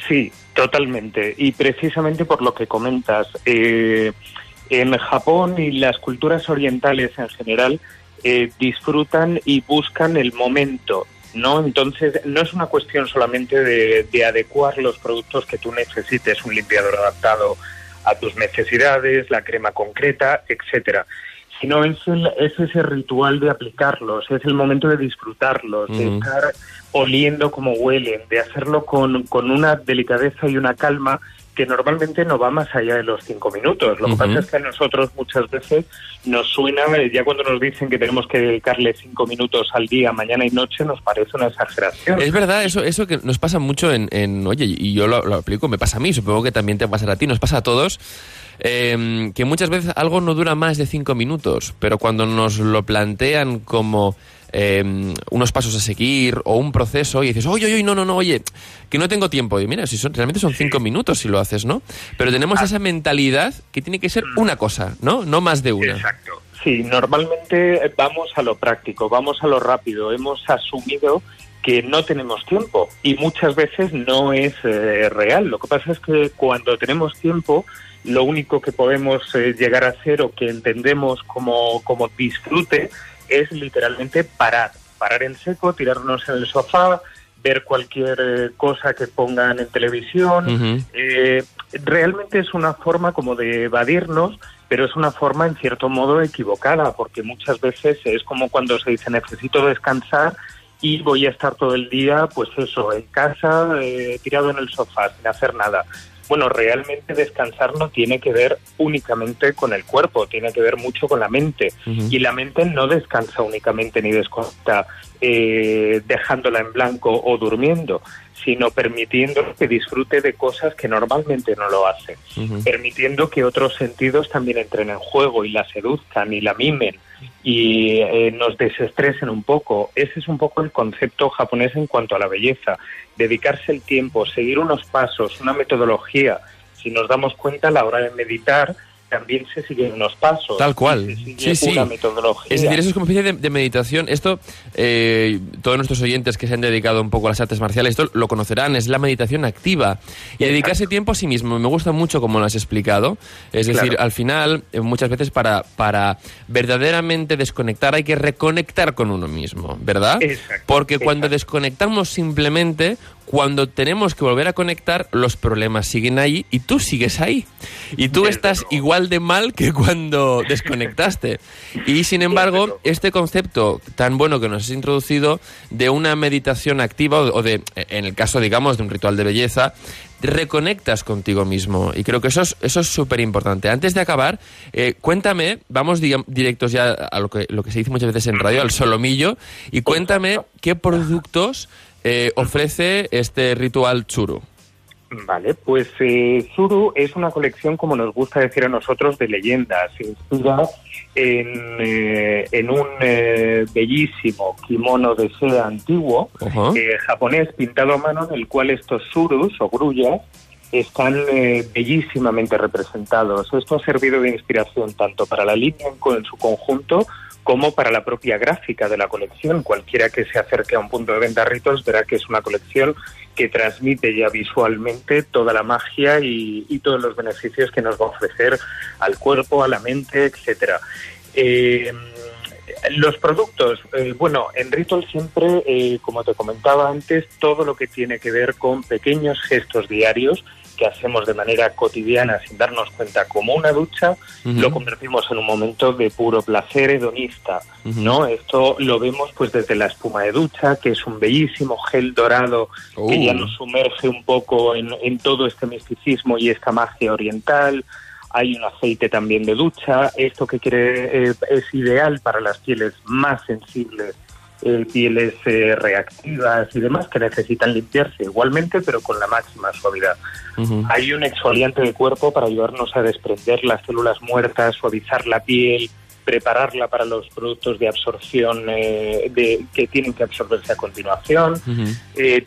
Sí, totalmente. Y precisamente por lo que comentas, eh, en Japón y las culturas orientales en general eh, disfrutan y buscan el momento, ¿no? Entonces, no es una cuestión solamente de, de adecuar los productos que tú necesites, un limpiador adaptado a tus necesidades, la crema concreta, etcétera sino es, el- es ese ritual de aplicarlos, es el momento de disfrutarlos, de estar oliendo como huelen, de hacerlo con, con una delicadeza y una calma que normalmente no va más allá de los cinco minutos. Lo que pasa es que a nosotros muchas veces nos suena, eh, ya cuando nos dicen que tenemos que dedicarle cinco minutos al día, mañana y noche, nos parece una exageración. Es verdad, eso, eso que nos pasa mucho en, en- oye, y yo lo, lo aplico, me pasa a mí, supongo que también te pasará a ti, nos pasa a todos, eh, que muchas veces algo no dura más de cinco minutos, pero cuando nos lo plantean como eh, unos pasos a seguir o un proceso y dices, oye, oye, no, no, no, oye, que no tengo tiempo. Y mira, si son, realmente son cinco minutos si lo haces, ¿no? Pero tenemos esa mentalidad que tiene que ser una cosa, ¿no? No más de una. Exacto. Sí, normalmente eh, vamos a lo práctico, vamos a lo rápido. Hemos asumido que no tenemos tiempo y muchas veces no es eh, real. Lo que pasa es que cuando tenemos tiempo, lo único que podemos eh, llegar a hacer o que entendemos como, como disfrute es literalmente parar, parar en seco, tirarnos en el sofá, ver cualquier eh, cosa que pongan en televisión. Eh, realmente es una forma como de evadirnos, pero es una forma en cierto modo equivocada, porque muchas veces es como cuando se dice necesito descansar y voy a estar todo el día, pues eso, en casa, eh, tirado en el sofá, sin hacer nada. Bueno, realmente descansar no tiene que ver únicamente con el cuerpo, tiene que ver mucho con la mente. Y la mente no descansa únicamente ni desconecta eh, dejándola en blanco o durmiendo, sino permitiendo que disfrute de cosas que normalmente no lo hace, permitiendo que otros sentidos también entren en juego y la seduzcan y la mimen y eh, nos desestresen un poco. Ese es un poco el concepto japonés en cuanto a la belleza, dedicarse el tiempo, seguir unos pasos, una metodología. Si nos damos cuenta a la hora de meditar, también se siguen unos pasos. Tal cual. sí, sí. una metodología. Es decir, eso es como una especie de, meditación. Esto, eh, todos nuestros oyentes que se han dedicado un poco a las artes marciales, esto lo conocerán, es la meditación activa. Y dedicarse tiempo a sí mismo. Me gusta mucho como lo has explicado. Es decir, al final, eh, muchas veces para, para verdaderamente desconectar hay que reconectar con uno mismo, ¿verdad? Porque cuando desconectamos simplemente, cuando tenemos que volver a conectar, los problemas siguen ahí y tú sigues ahí. Y tú estás igual de mal que cuando desconectaste. Y sin embargo, este concepto tan bueno que nos has introducido de una meditación activa o de, en el caso, digamos, de un ritual de belleza, reconectas contigo mismo. Y creo que eso es eso es súper importante. Antes de acabar, eh, cuéntame, vamos directos ya a lo que, lo que se dice muchas veces en radio, al solomillo, y cuéntame qué productos eh, ofrece este ritual Tsuru? Vale, pues eh, es una colección, como nos gusta decir a nosotros, de leyendas. Se inspira en, eh, en un eh, bellísimo kimono de seda antiguo japonés pintado a mano, en el cual estos Tsurus o grullas están bellísimamente representados. Esto ha servido de inspiración tanto para la línea en su conjunto como para la propia gráfica de la colección. Cualquiera que se acerque a un punto de venta ritos verá que es una colección que transmite ya visualmente toda la magia y, todos los beneficios que nos va a ofrecer al cuerpo, a la mente, etcétera. Eh, los productos, eh, bueno, en Ritual siempre, eh, como te comentaba antes, todo lo que tiene que ver con pequeños gestos diarios que hacemos de manera cotidiana sin darnos cuenta como una ducha, lo convertimos en un momento de puro placer hedonista, ¿no? Esto lo vemos pues desde la espuma de ducha, que es un bellísimo gel dorado que ya uh. nos sumerge un poco en, en todo este misticismo y esta magia oriental, hay un aceite también de ducha, esto que quiere, eh, es ideal para las pieles más sensibles eh, pieles eh, reactivas y demás que necesitan limpiarse igualmente, pero con la máxima suavidad. Hay un exfoliante de cuerpo para ayudarnos a desprender las células muertas, suavizar la piel, prepararla para los productos de absorción eh, de, que tienen que absorberse a continuación.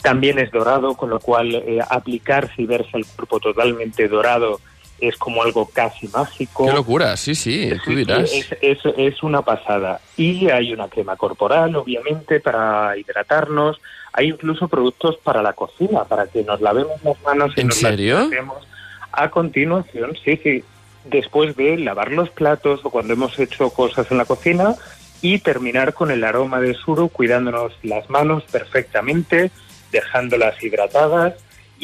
también es dorado, con lo cual aplicarse y verse el cuerpo totalmente dorado es como algo casi mágico. Qué locura, sí, sí, tú dirás. Es, es, una pasada. Y hay una crema corporal, obviamente, para hidratarnos. Hay incluso productos para la cocina, para que nos lavemos las manos y ¿En nos serio? a continuación, sí, sí, después de lavar los platos o cuando hemos hecho cosas en la cocina y terminar con el aroma de suru, cuidándonos las manos perfectamente, dejándolas hidratadas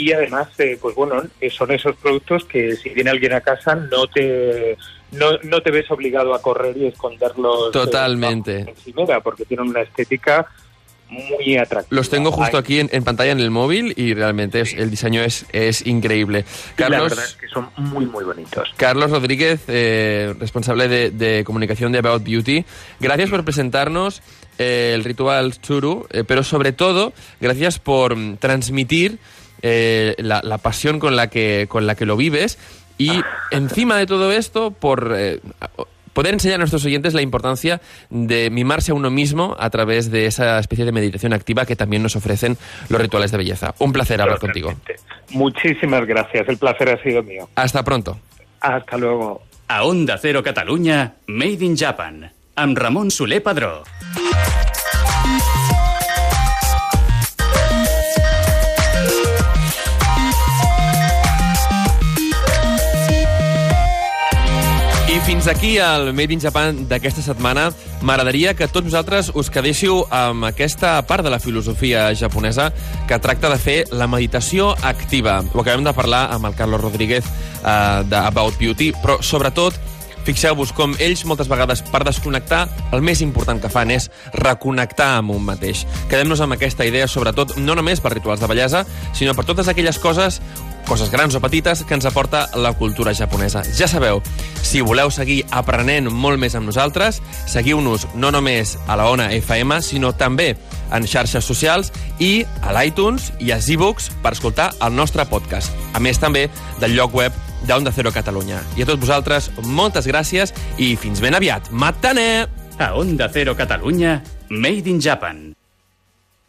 y además, eh, pues bueno, eh, son esos productos que si viene alguien a casa no te no, no te ves obligado a correr y esconderlos. Eh, Totalmente. encimera, porque tienen una estética muy atractiva. Los tengo justo aquí en, pantalla en el móvil y realmente el diseño es, es increíble. Carlos, la verdad es que son muy, muy bonitos. Carlos Rodríguez, responsable de, comunicación de About Beauty, gracias por presentarnos el ritual Churu, pero sobre todo, gracias por mm, transmitir eh, la, pasión con la, que, con la que lo vives y encima de todo esto, por eh, poder enseñar a nuestros oyentes la importancia de mimarse a uno mismo a través de esa especie de meditación activa que también nos ofrecen los rituales de belleza. Un placer hablar contigo. Muchísimas gracias, el placer ha sido mío. Hasta pronto. Hasta luego. A Onda Cero Catalunya, Made in Japan, amb Ramon Soler Padró. Fins aquí el Made in Japan d'aquesta setmana. M'agradaria que tots vosaltres us quedéssiu amb aquesta part de la filosofia japonesa que tracta de fer la meditació activa. Ho acabem de parlar amb el Carlos Rodríguez uh, d'About Beauty, però sobretot Fixeu-vos com ells moltes vegades per desconnectar el més important que fan és reconnectar amb un mateix. Quedem-nos amb aquesta idea sobretot no només per rituals de bellesa, sinó per totes aquelles coses coses grans o petites que ens aporta la cultura japonesa. Ja sabeu, si voleu seguir aprenent molt més amb nosaltres, seguiu-nos no només a la Ona FM, sinó també en xarxes socials i a l'iTunes i a Zbooks per escoltar el nostre podcast. A més, també del lloc web d'Onda Cero Catalunya. I a tots vosaltres, moltes gràcies i fins ben aviat. Matane! A Onda Cero Catalunya, Made in Japan.